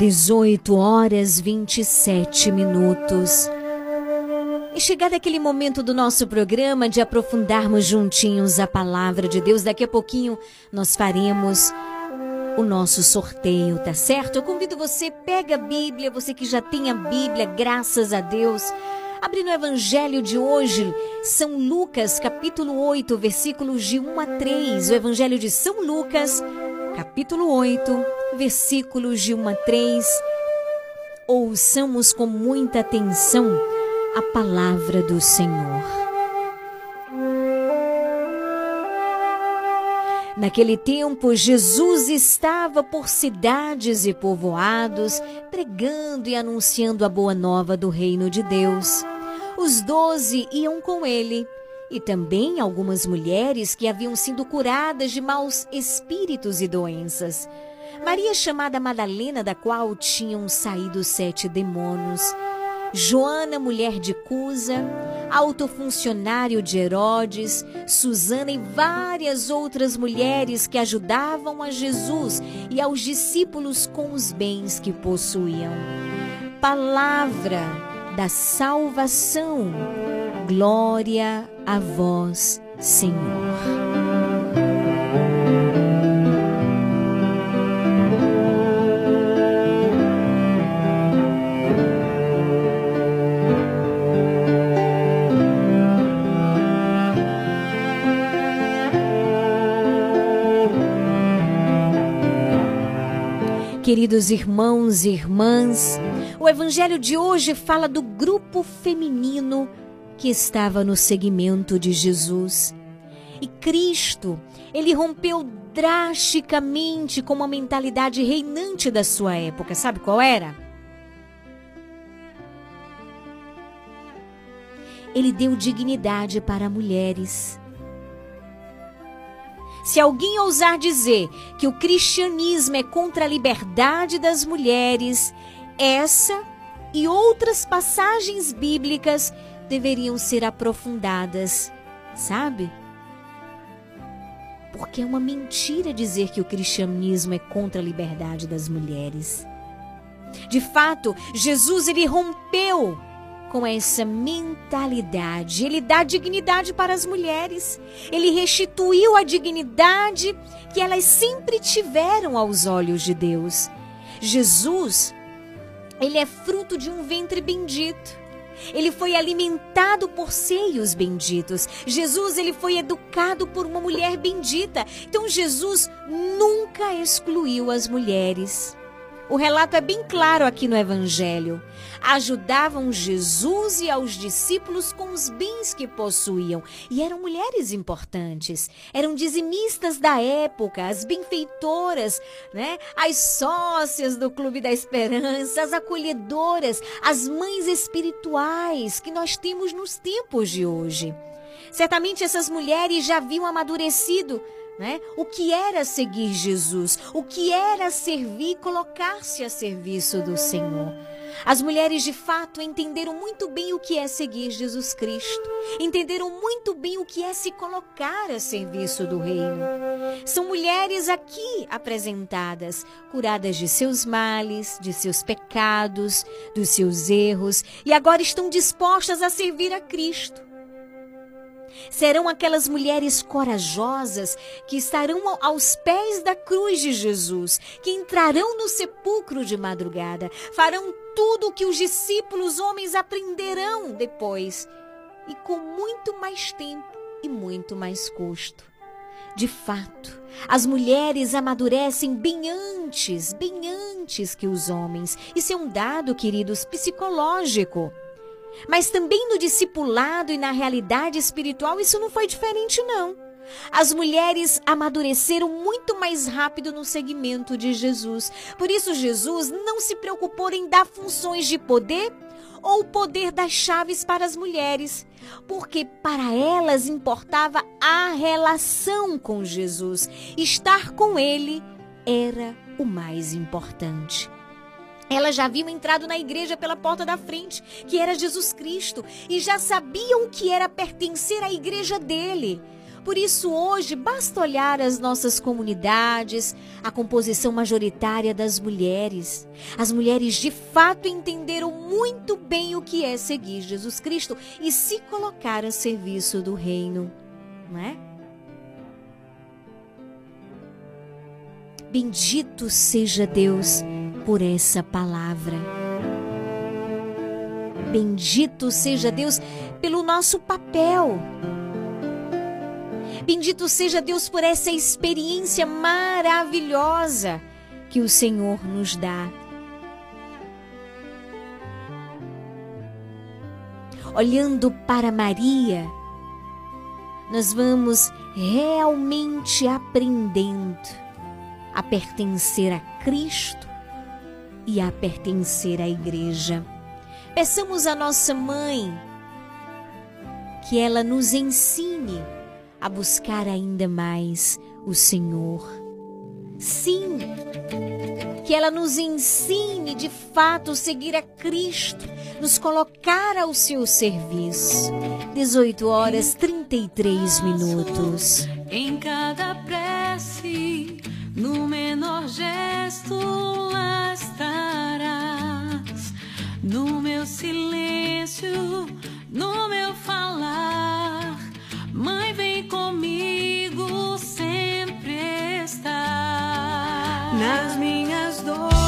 Dezoito horas vinte e sete minutos. E chegado aquele momento do nosso programa de aprofundarmos juntinhos a palavra de Deus, daqui a pouquinho nós faremos o nosso sorteio, tá certo? Eu convido você, pega a Bíblia, você que já tem a Bíblia, graças a Deus. Abre no Evangelho de hoje, São Lucas, capítulo 8, versículos de 1 a 3. O Evangelho de São Lucas, capítulo 8, versículos de 1 a 3. Ouçamos com muita atenção a palavra do Senhor. Naquele tempo, Jesus estava por cidades e povoados, pregando e anunciando a boa nova do reino de Deus. Os doze iam com ele, e também algumas mulheres que haviam sido curadas de maus espíritos e doenças. Maria, chamada Madalena, da qual tinham saído sete demônios. Joana, mulher de Cusa, alto funcionário de Herodes, Susana e várias outras mulheres que ajudavam a Jesus e aos discípulos com os bens que possuíam. Palavra da salvação. Glória a vós, Senhor. Queridos irmãos e irmãs, o evangelho de hoje fala do grupo feminino que estava no seguimento de Jesus. E Cristo, ele rompeu drasticamente com uma mentalidade reinante da sua época. Sabe qual era? Ele deu dignidade para mulheres. Se alguém ousar dizer que o cristianismo é contra a liberdade das mulheres, essa e outras passagens bíblicas deveriam ser aprofundadas, sabe? Porque é uma mentira dizer que o cristianismo é contra a liberdade das mulheres. De fato, Jesus ele rompeu com essa mentalidade. Ele dá dignidade para as mulheres. Ele restituiu a dignidade que elas sempre tiveram aos olhos de Deus. Jesus, ele é fruto de um ventre bendito. Ele foi alimentado por seios benditos. Jesus, ele foi educado por uma mulher bendita. Então Jesus nunca excluiu as mulheres. O relato é bem claro aqui no Evangelho. Ajudavam Jesus e aos discípulos com os bens que possuíam. E eram mulheres importantes. Eram dizimistas da época, as benfeitoras, né? as sócias do Clube da Esperança, as acolhedoras, as mães espirituais que nós temos nos tempos de hoje. Certamente essas mulheres já haviam amadurecido né? O que era seguir Jesus? O que era servir e colocar-se a serviço do Senhor? As mulheres de fato entenderam muito bem o que é seguir Jesus Cristo. Entenderam muito bem o que é se colocar a serviço do Reino. São mulheres aqui apresentadas, curadas de seus males, de seus pecados, dos seus erros, e agora estão dispostas a servir a Cristo. Serão aquelas mulheres corajosas que estarão aos pés da cruz de Jesus, que entrarão no sepulcro de madrugada, farão tudo o que os discípulos homens aprenderão depois, e com muito mais tempo e muito mais custo. De fato, as mulheres amadurecem bem antes, bem antes que os homens. Isso é um dado, queridos, psicológico. Mas também no discipulado e na realidade espiritual isso não foi diferente não. As mulheres amadureceram muito mais rápido no segmento de Jesus. Por isso Jesus não se preocupou em dar funções de poder ou poder das chaves para as mulheres, porque para elas importava a relação com Jesus. Estar com ele era o mais importante. Elas já haviam entrado na igreja pela porta da frente, que era Jesus Cristo, e já sabiam o que era pertencer à igreja dele. Por isso, hoje, basta olhar as nossas comunidades, a composição majoritária das mulheres. As mulheres de fato entenderam muito bem o que é seguir Jesus Cristo e se colocar a serviço do reino, não é? Bendito seja Deus por essa palavra. Bendito seja Deus pelo nosso papel. Bendito seja Deus por essa experiência maravilhosa que o Senhor nos dá. Olhando para Maria, nós vamos realmente aprendendo a pertencer a Cristo e a pertencer à igreja. Peçamos à nossa mãe que ela nos ensine a buscar ainda mais o Senhor. Sim, que ela nos ensine de fato seguir a Cristo, nos colocar ao seu serviço. 18 horas 33 minutos. Em cada prece, no menor gesto, lá estarás. No meu silêncio, no meu falar. Mãe, vem comigo, sempre está. Nas minhas dores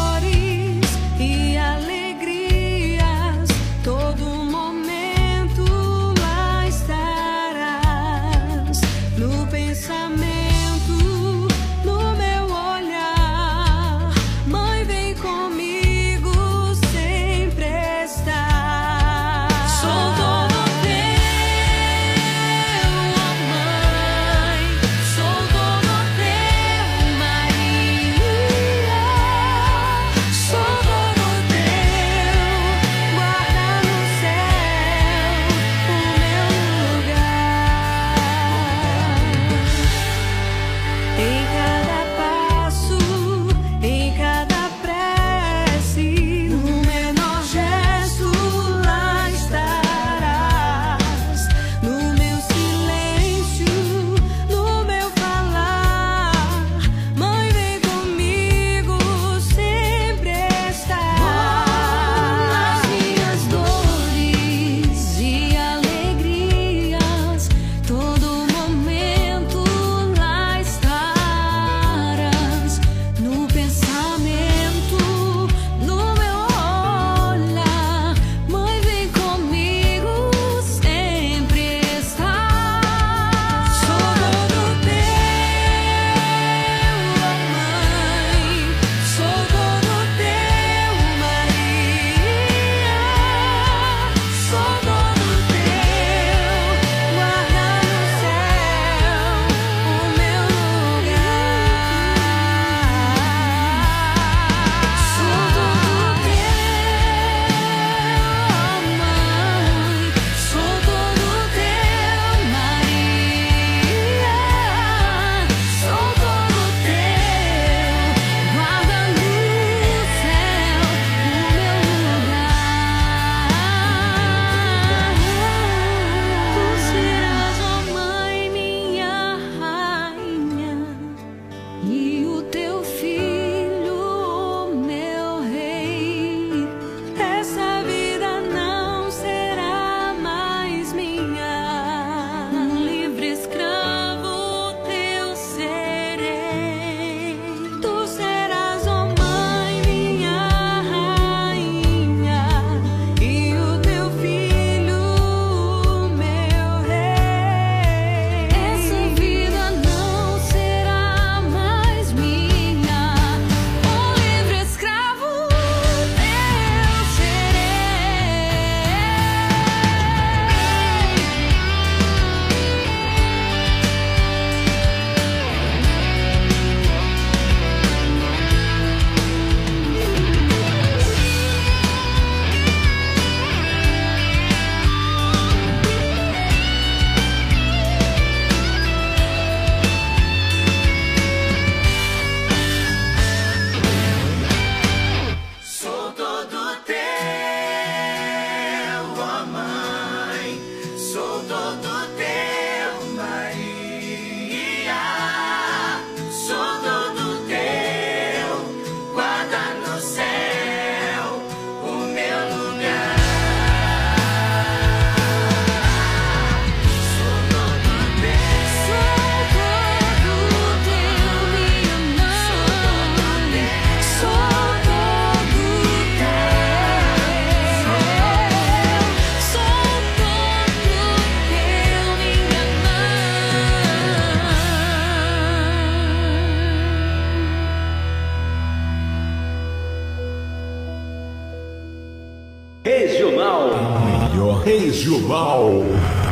Regional. A melhor regional.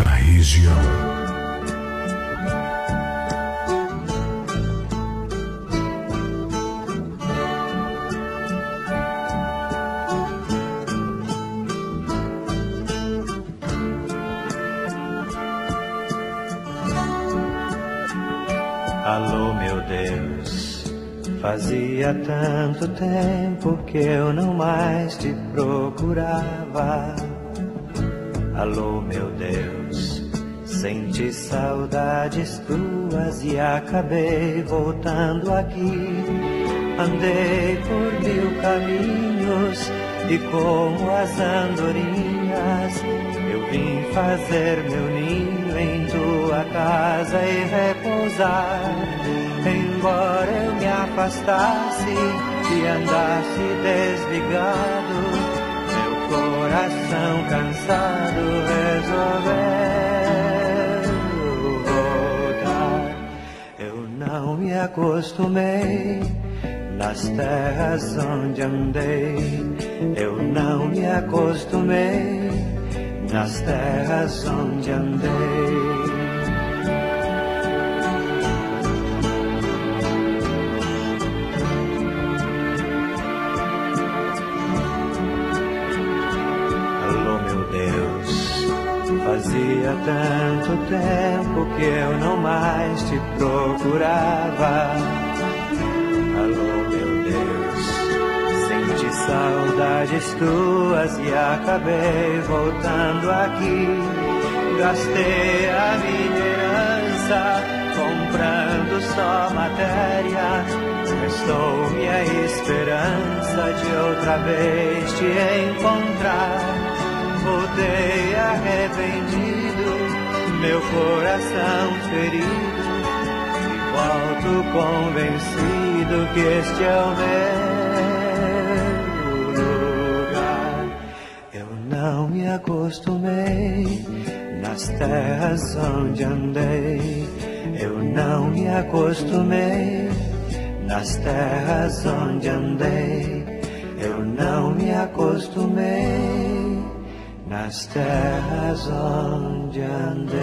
A região. Fazia tanto tempo que eu não mais te procurava. Alô, meu Deus, senti saudades tuas e acabei voltando aqui. Andei por mil caminhos e como as andorinhas, eu vim fazer meu ninho em tua casa e repousar. Embora eu me afastasse e andasse desligado, meu coração cansado resolveu voltar. Eu não me acostumei nas terras onde andei. Eu não me acostumei nas terras onde andei. Fazia tanto tempo que eu não mais te procurava. Alô, meu Deus, senti saudades tuas e acabei voltando aqui. Gastei a minha herança comprando só matéria. Restou-me a esperança de outra vez te encontrar. Voltei arrependido, meu coração ferido. E volto convencido que este é o meu lugar. Eu não me acostumei nas terras onde andei. Eu não me acostumei nas terras onde andei. Eu não me acostumei nas terras onde andei.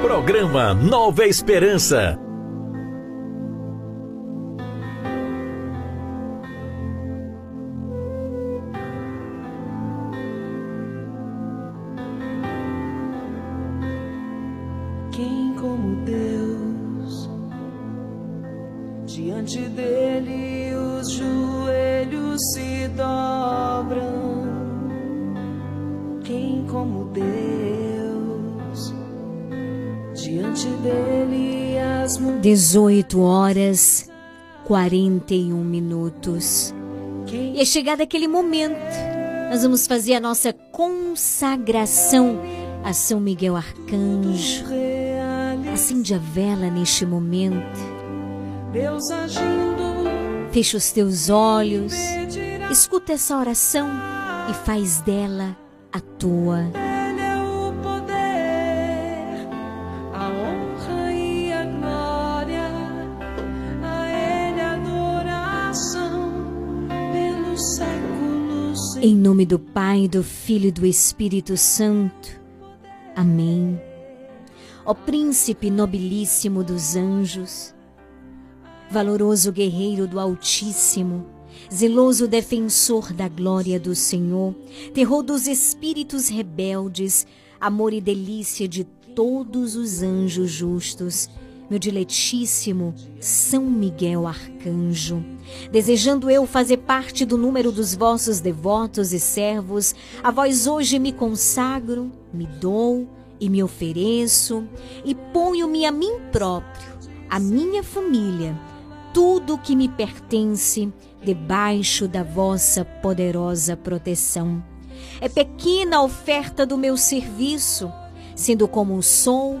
Programa Nova Esperança. 18 horas 41 minutos. E é chegado aquele momento. Nós vamos fazer a nossa consagração a São Miguel Arcanjo. Acende a vela neste momento. Fecha os teus olhos. Escuta essa oração e faz dela a tua. Em nome do Pai, do Filho e do Espírito Santo. Amém. Ó príncipe nobilíssimo dos anjos, valoroso guerreiro do Altíssimo, zeloso defensor da glória do Senhor, terror dos espíritos rebeldes, amor e delícia de todos os anjos justos, meu diletíssimo São Miguel Arcanjo. Desejando eu fazer parte do número dos vossos devotos e servos, a vós hoje me consagro, me dou e me ofereço e ponho-me a mim próprio, a minha família, tudo que me pertence debaixo da vossa poderosa proteção. É pequena a oferta do meu serviço, sendo como sou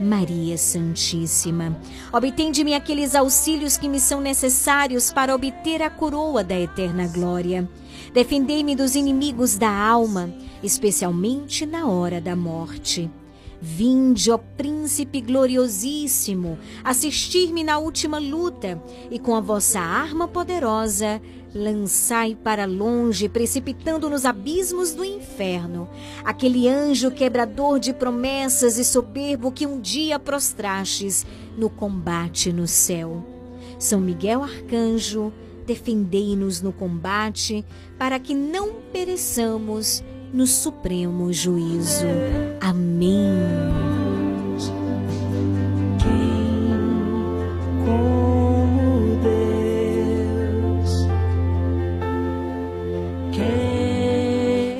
Maria Santíssima. Obtém de mim aqueles auxílios que me são necessários para obter a coroa da eterna glória. Defendei-me dos inimigos da alma, especialmente na hora da morte. Vinde, ó príncipe gloriosíssimo, assistir-me na última luta, e com a vossa arma poderosa, lançai para longe, precipitando nos abismos do inferno, aquele anjo quebrador de promessas e soberbo que um dia prostrastes no combate no céu. São Miguel Arcanjo, defendei-nos no combate, para que não pereçamos no supremo juízo. Amém.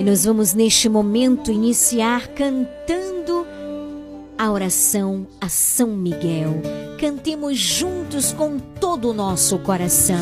E nós vamos neste momento iniciar cantando a oração a São Miguel. Cantemos juntos com todo o nosso coração.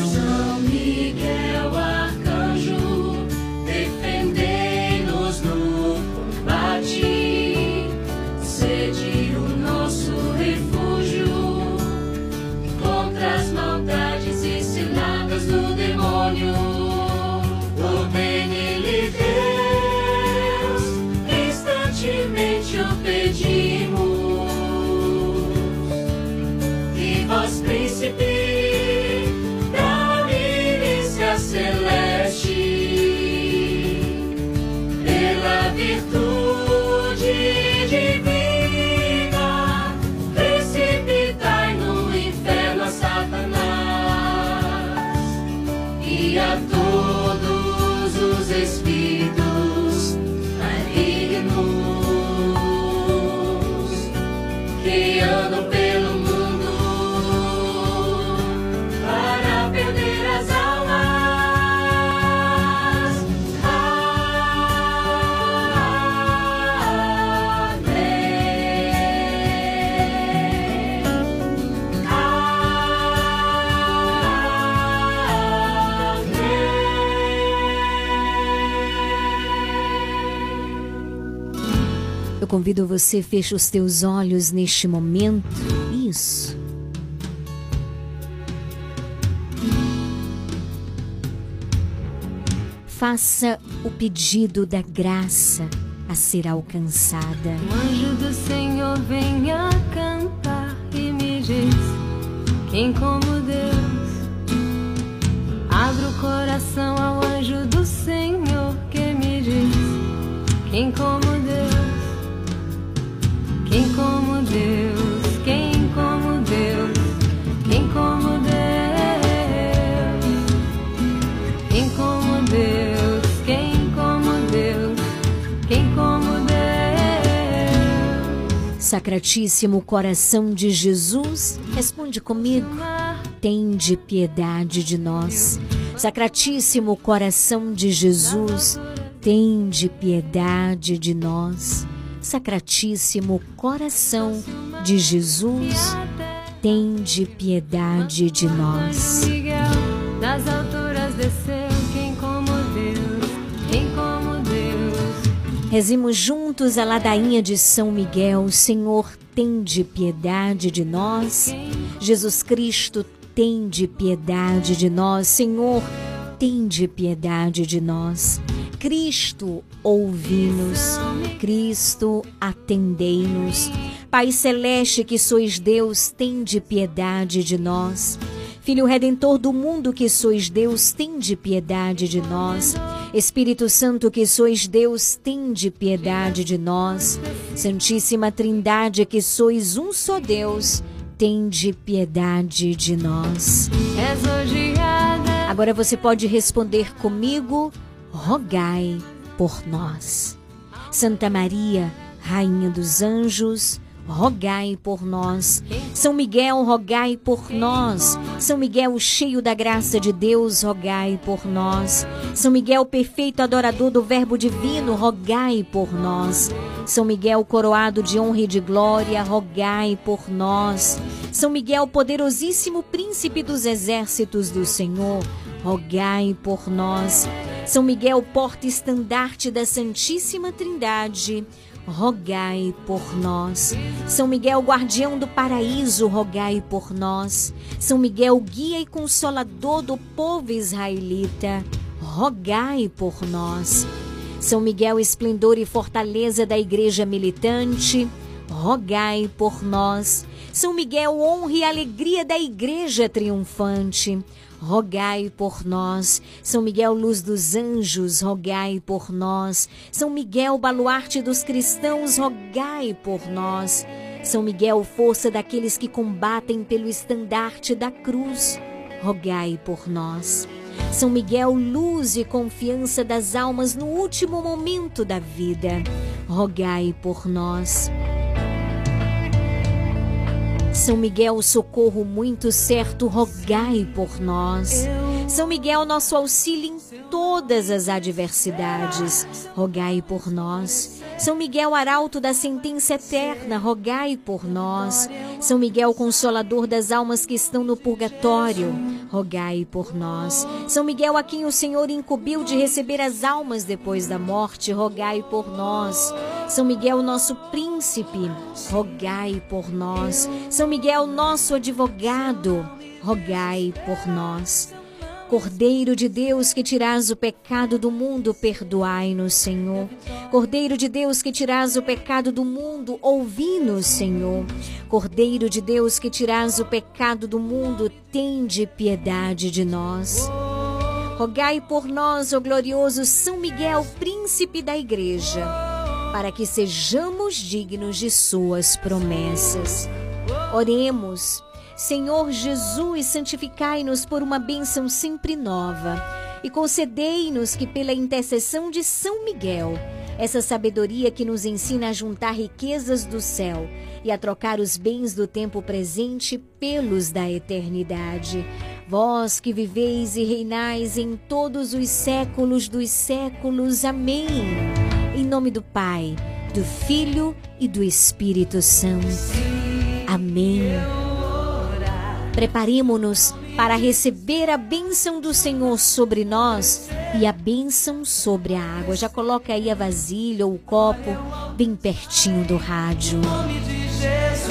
Convido você, feche os teus olhos neste momento. Isso. Faça o pedido da graça a ser alcançada. O anjo do Senhor venha cantar e me diz: Quem como Deus? Abra o coração ao anjo do Senhor que me diz: Quem como Deus? Como Deus? Quem como Deus? Quem como Deus? Quem como Deus? Quem como Deus? Quem como Deus? Sacratíssimo coração de Jesus, responde comigo. Tende piedade de nós. Sacratíssimo coração de Jesus, tende piedade de nós. Sacratíssimo coração de Jesus, tende piedade de nós. Das alturas desceu. Quem como Deus? Quem como Deus? Rezemos juntos a ladainha de São Miguel. Senhor, tende piedade de nós. Jesus Cristo, tende piedade de nós. Senhor, tende piedade de nós. Cristo, ouvi-nos. Cristo, atendei-nos. Pai celeste que sois Deus, tende piedade de nós. Filho redentor do mundo que sois Deus, tende piedade de nós. Espírito Santo que sois Deus, tende piedade de nós. Santíssima Trindade que sois um só Deus, tende piedade de nós. Agora você pode responder comigo: rogai por nós. Santa Maria, Rainha dos Anjos, rogai por nós. São Miguel, rogai por nós. São Miguel, cheio da graça de Deus, rogai por nós. São Miguel, perfeito adorador do Verbo divino, rogai por nós. São Miguel, coroado de honra e de glória, rogai por nós. São Miguel, poderosíssimo príncipe dos exércitos do Senhor, rogai por nós. São Miguel, porta-estandarte da Santíssima Trindade, rogai por nós. São Miguel, guardião do paraíso, rogai por nós. São Miguel, guia e consolador do povo israelita, rogai por nós. São Miguel, esplendor e fortaleza da igreja militante, rogai por nós. São Miguel, honra e alegria da igreja triunfante, rogai por nós. São Miguel, luz dos anjos, rogai por nós. São Miguel, baluarte dos cristãos, rogai por nós. São Miguel, força daqueles que combatem pelo estandarte da cruz, rogai por nós. São Miguel, luz e confiança das almas no último momento da vida, rogai por nós. São Miguel, socorro muito certo, rogai por nós. São Miguel, nosso auxílio em todas as adversidades, rogai por nós. São Miguel, arauto da sentença eterna, rogai por nós. São Miguel, consolador das almas que estão no purgatório, rogai por nós. São Miguel, a quem o Senhor incumbiu de receber as almas depois da morte, rogai por nós. São Miguel, nosso príncipe, rogai por nós. São Miguel, nosso advogado, rogai por nós. Cordeiro de Deus que tirás o pecado do mundo, perdoai-nos, Senhor. Cordeiro de Deus que tirás o pecado do mundo, ouvi-nos, Senhor. Cordeiro de Deus que tirás o pecado do mundo, tende piedade de nós. Rogai por nós, ó glorioso São Miguel, príncipe da igreja, para que sejamos dignos de suas promessas. Oremos. Senhor Jesus, santificai-nos por uma bênção sempre nova e concedei-nos que, pela intercessão de São Miguel, essa sabedoria que nos ensina a juntar riquezas do céu e a trocar os bens do tempo presente pelos da eternidade. Vós que viveis e reinais em todos os séculos dos séculos. Amém. Em nome do Pai, do Filho e do Espírito Santo. Amém. Preparemo-nos para receber a bênção do Senhor sobre nós e a bênção sobre a água. Já coloca aí a vasilha ou o copo bem pertinho do rádio. Jesus.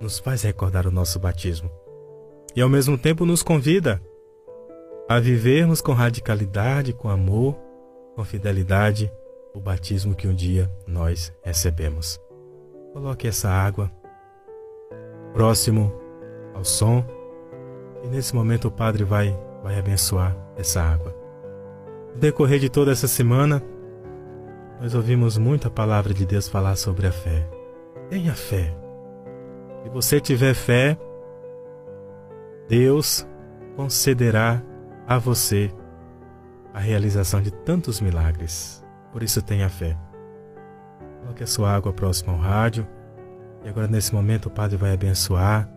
Nos faz recordar o nosso batismo. E ao mesmo tempo nos convida a vivermos com radicalidade, com amor, com fidelidade o batismo que um dia nós recebemos. Coloque essa água próximo ao som e nesse momento o Padre vai, vai abençoar essa água. No decorrer de toda essa semana, nós ouvimos muita palavra de Deus falar sobre a fé. Tenha fé. Se você tiver fé, Deus concederá a você a realização de tantos milagres. Por isso tenha fé. Coloque a sua água próxima ao rádio. E agora nesse momento o Padre vai abençoar.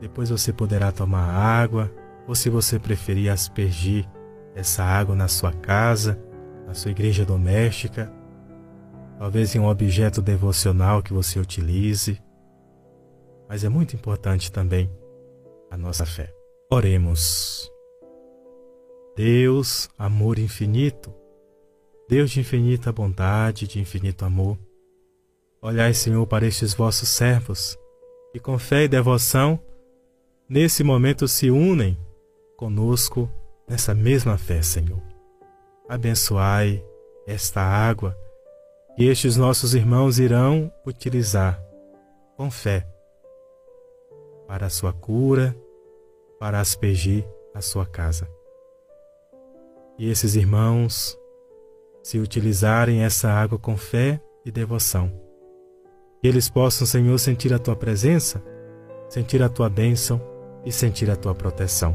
Depois você poderá tomar água, ou se você preferir aspergir essa água na sua casa, na sua igreja doméstica, talvez em um objeto devocional que você utilize. Mas é muito importante também a nossa fé. Oremos. Deus, amor infinito, Deus de infinita bondade, de infinito amor, olhai, Senhor, para estes vossos servos, que com fé e devoção, nesse momento se unem conosco nessa mesma fé, Senhor. Abençoai esta água que estes nossos irmãos irão utilizar com fé para a sua cura, para aspergir a sua casa. E esses irmãos, se utilizarem essa água com fé e devoção, que eles possam, Senhor, sentir a tua presença, sentir a tua bênção e sentir a tua proteção,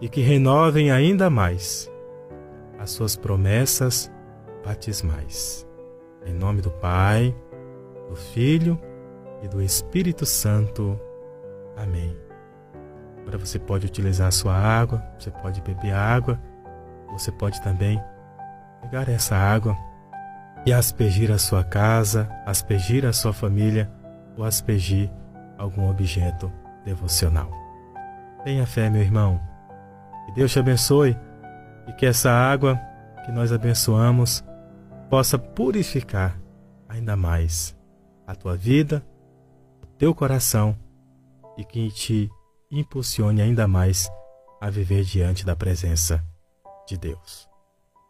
e que renovem ainda mais as suas promessas batismais. Em nome do Pai, do Filho e do Espírito Santo. Amém. Agora você pode utilizar a sua água, você pode beber água, você pode também pegar essa água e aspergir a sua casa, aspergir a sua família ou aspergir algum objeto devocional. Tenha fé, meu irmão. Que Deus te abençoe e que essa água que nós abençoamos possa purificar ainda mais a tua vida, o teu coração e que te impulsione ainda mais a viver diante da presença de Deus.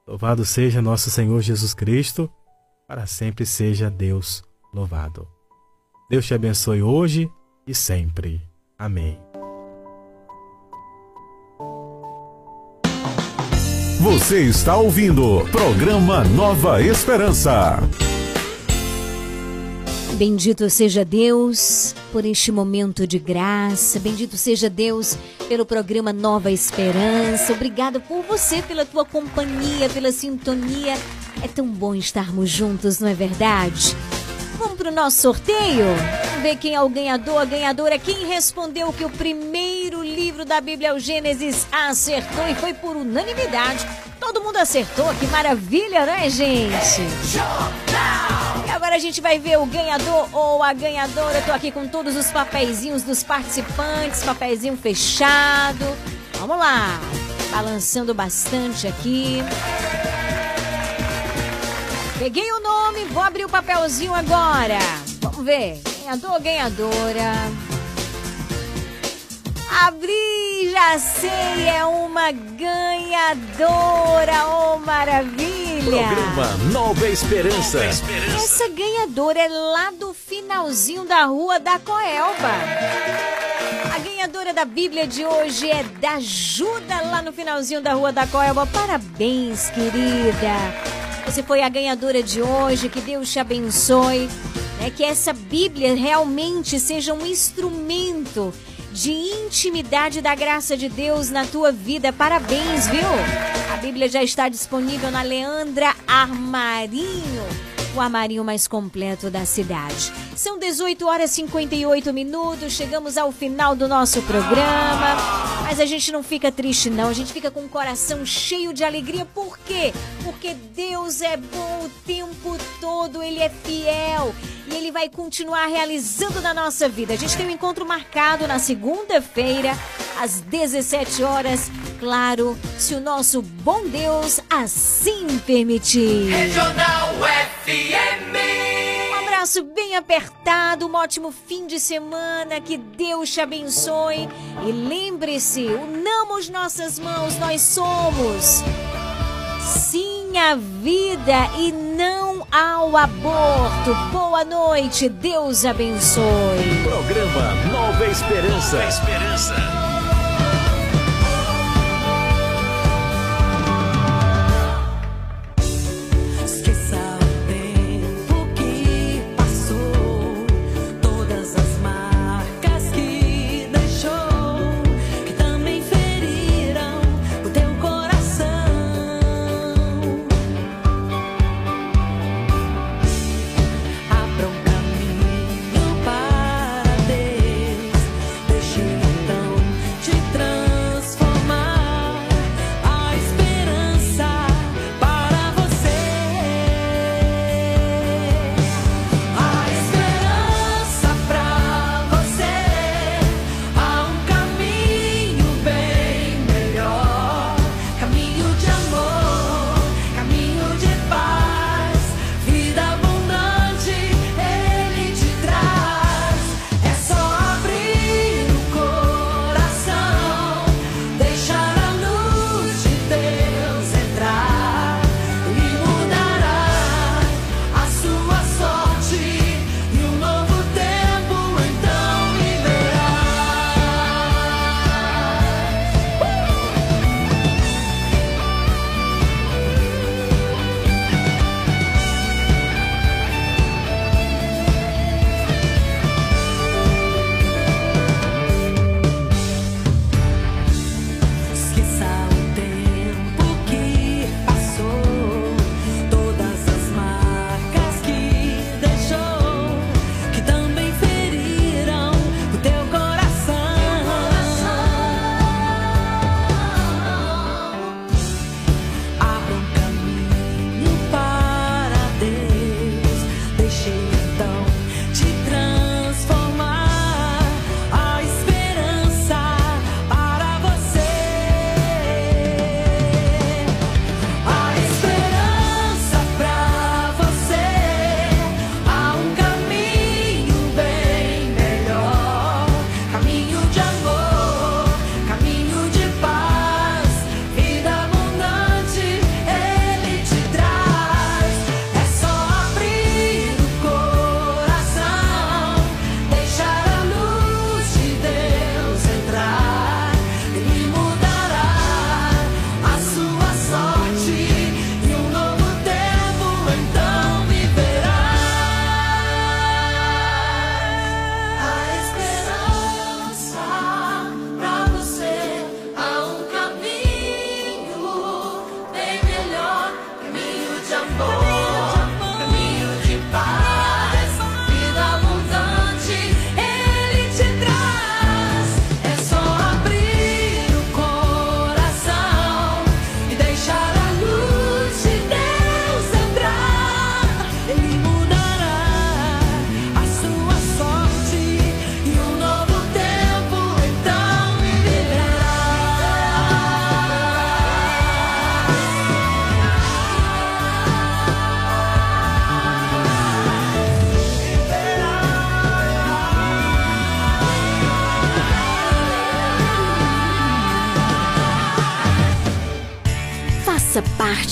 Louvado seja nosso Senhor Jesus Cristo, para sempre seja Deus louvado. Deus te abençoe hoje e sempre. Amém. Você está ouvindo programa Nova Esperança. Bendito seja Deus por este momento de graça. Bendito seja Deus pelo programa Nova Esperança. Obrigada por você, pela tua companhia, pela sintonia. É tão bom estarmos juntos, não é verdade? Vamos para o nosso sorteio? Vamos ver quem é o ganhador, a ganhadora, quem respondeu que o primeiro livro da Bíblia, o Gênesis, acertou e foi por unanimidade. Todo mundo acertou, que maravilha, né, gente? Agora a gente vai ver o ganhador ou a ganhadora. Eu tô aqui com todos os papeizinhos dos participantes, papeizinho fechado. Vamos lá, balançando bastante aqui. Peguei o nome, vou abrir o papelzinho agora. Vamos ver. Ganhador, ganhadora. Abri, já sei, é uma ganhadora. Oh, maravilha. Programa Nova Esperança. Essa ganhadora é lá do finalzinho da rua da Coelba. A ganhadora da Bíblia de hoje é da Ajuda lá no finalzinho da rua da Coelba. Parabéns, querida. Você foi a ganhadora de hoje. Que Deus te abençoe. É que essa Bíblia realmente seja um instrumento de intimidade da graça de Deus na tua vida. Parabéns, viu? A Bíblia já está disponível na Leandra Armarinho. O armarinho mais completo da cidade. São 18 horas e 58 minutos, chegamos ao final do nosso programa. Mas a gente não fica triste, não. A gente fica com o coração cheio de alegria. Por quê? Porque Deus é bom o tempo todo, Ele é fiel e Ele vai continuar realizando na nossa vida. A gente tem um encontro marcado na segunda-feira, às 17 horas. Claro, se o nosso bom Deus assim permitir. Regional FM. Um abraço bem apertado, um ótimo fim de semana, que Deus te abençoe. E lembre-se, unamos nossas mãos, nós somos. Sim à vida e não ao aborto. Boa noite, Deus abençoe. Programa Nova Esperança. Nova Esperança.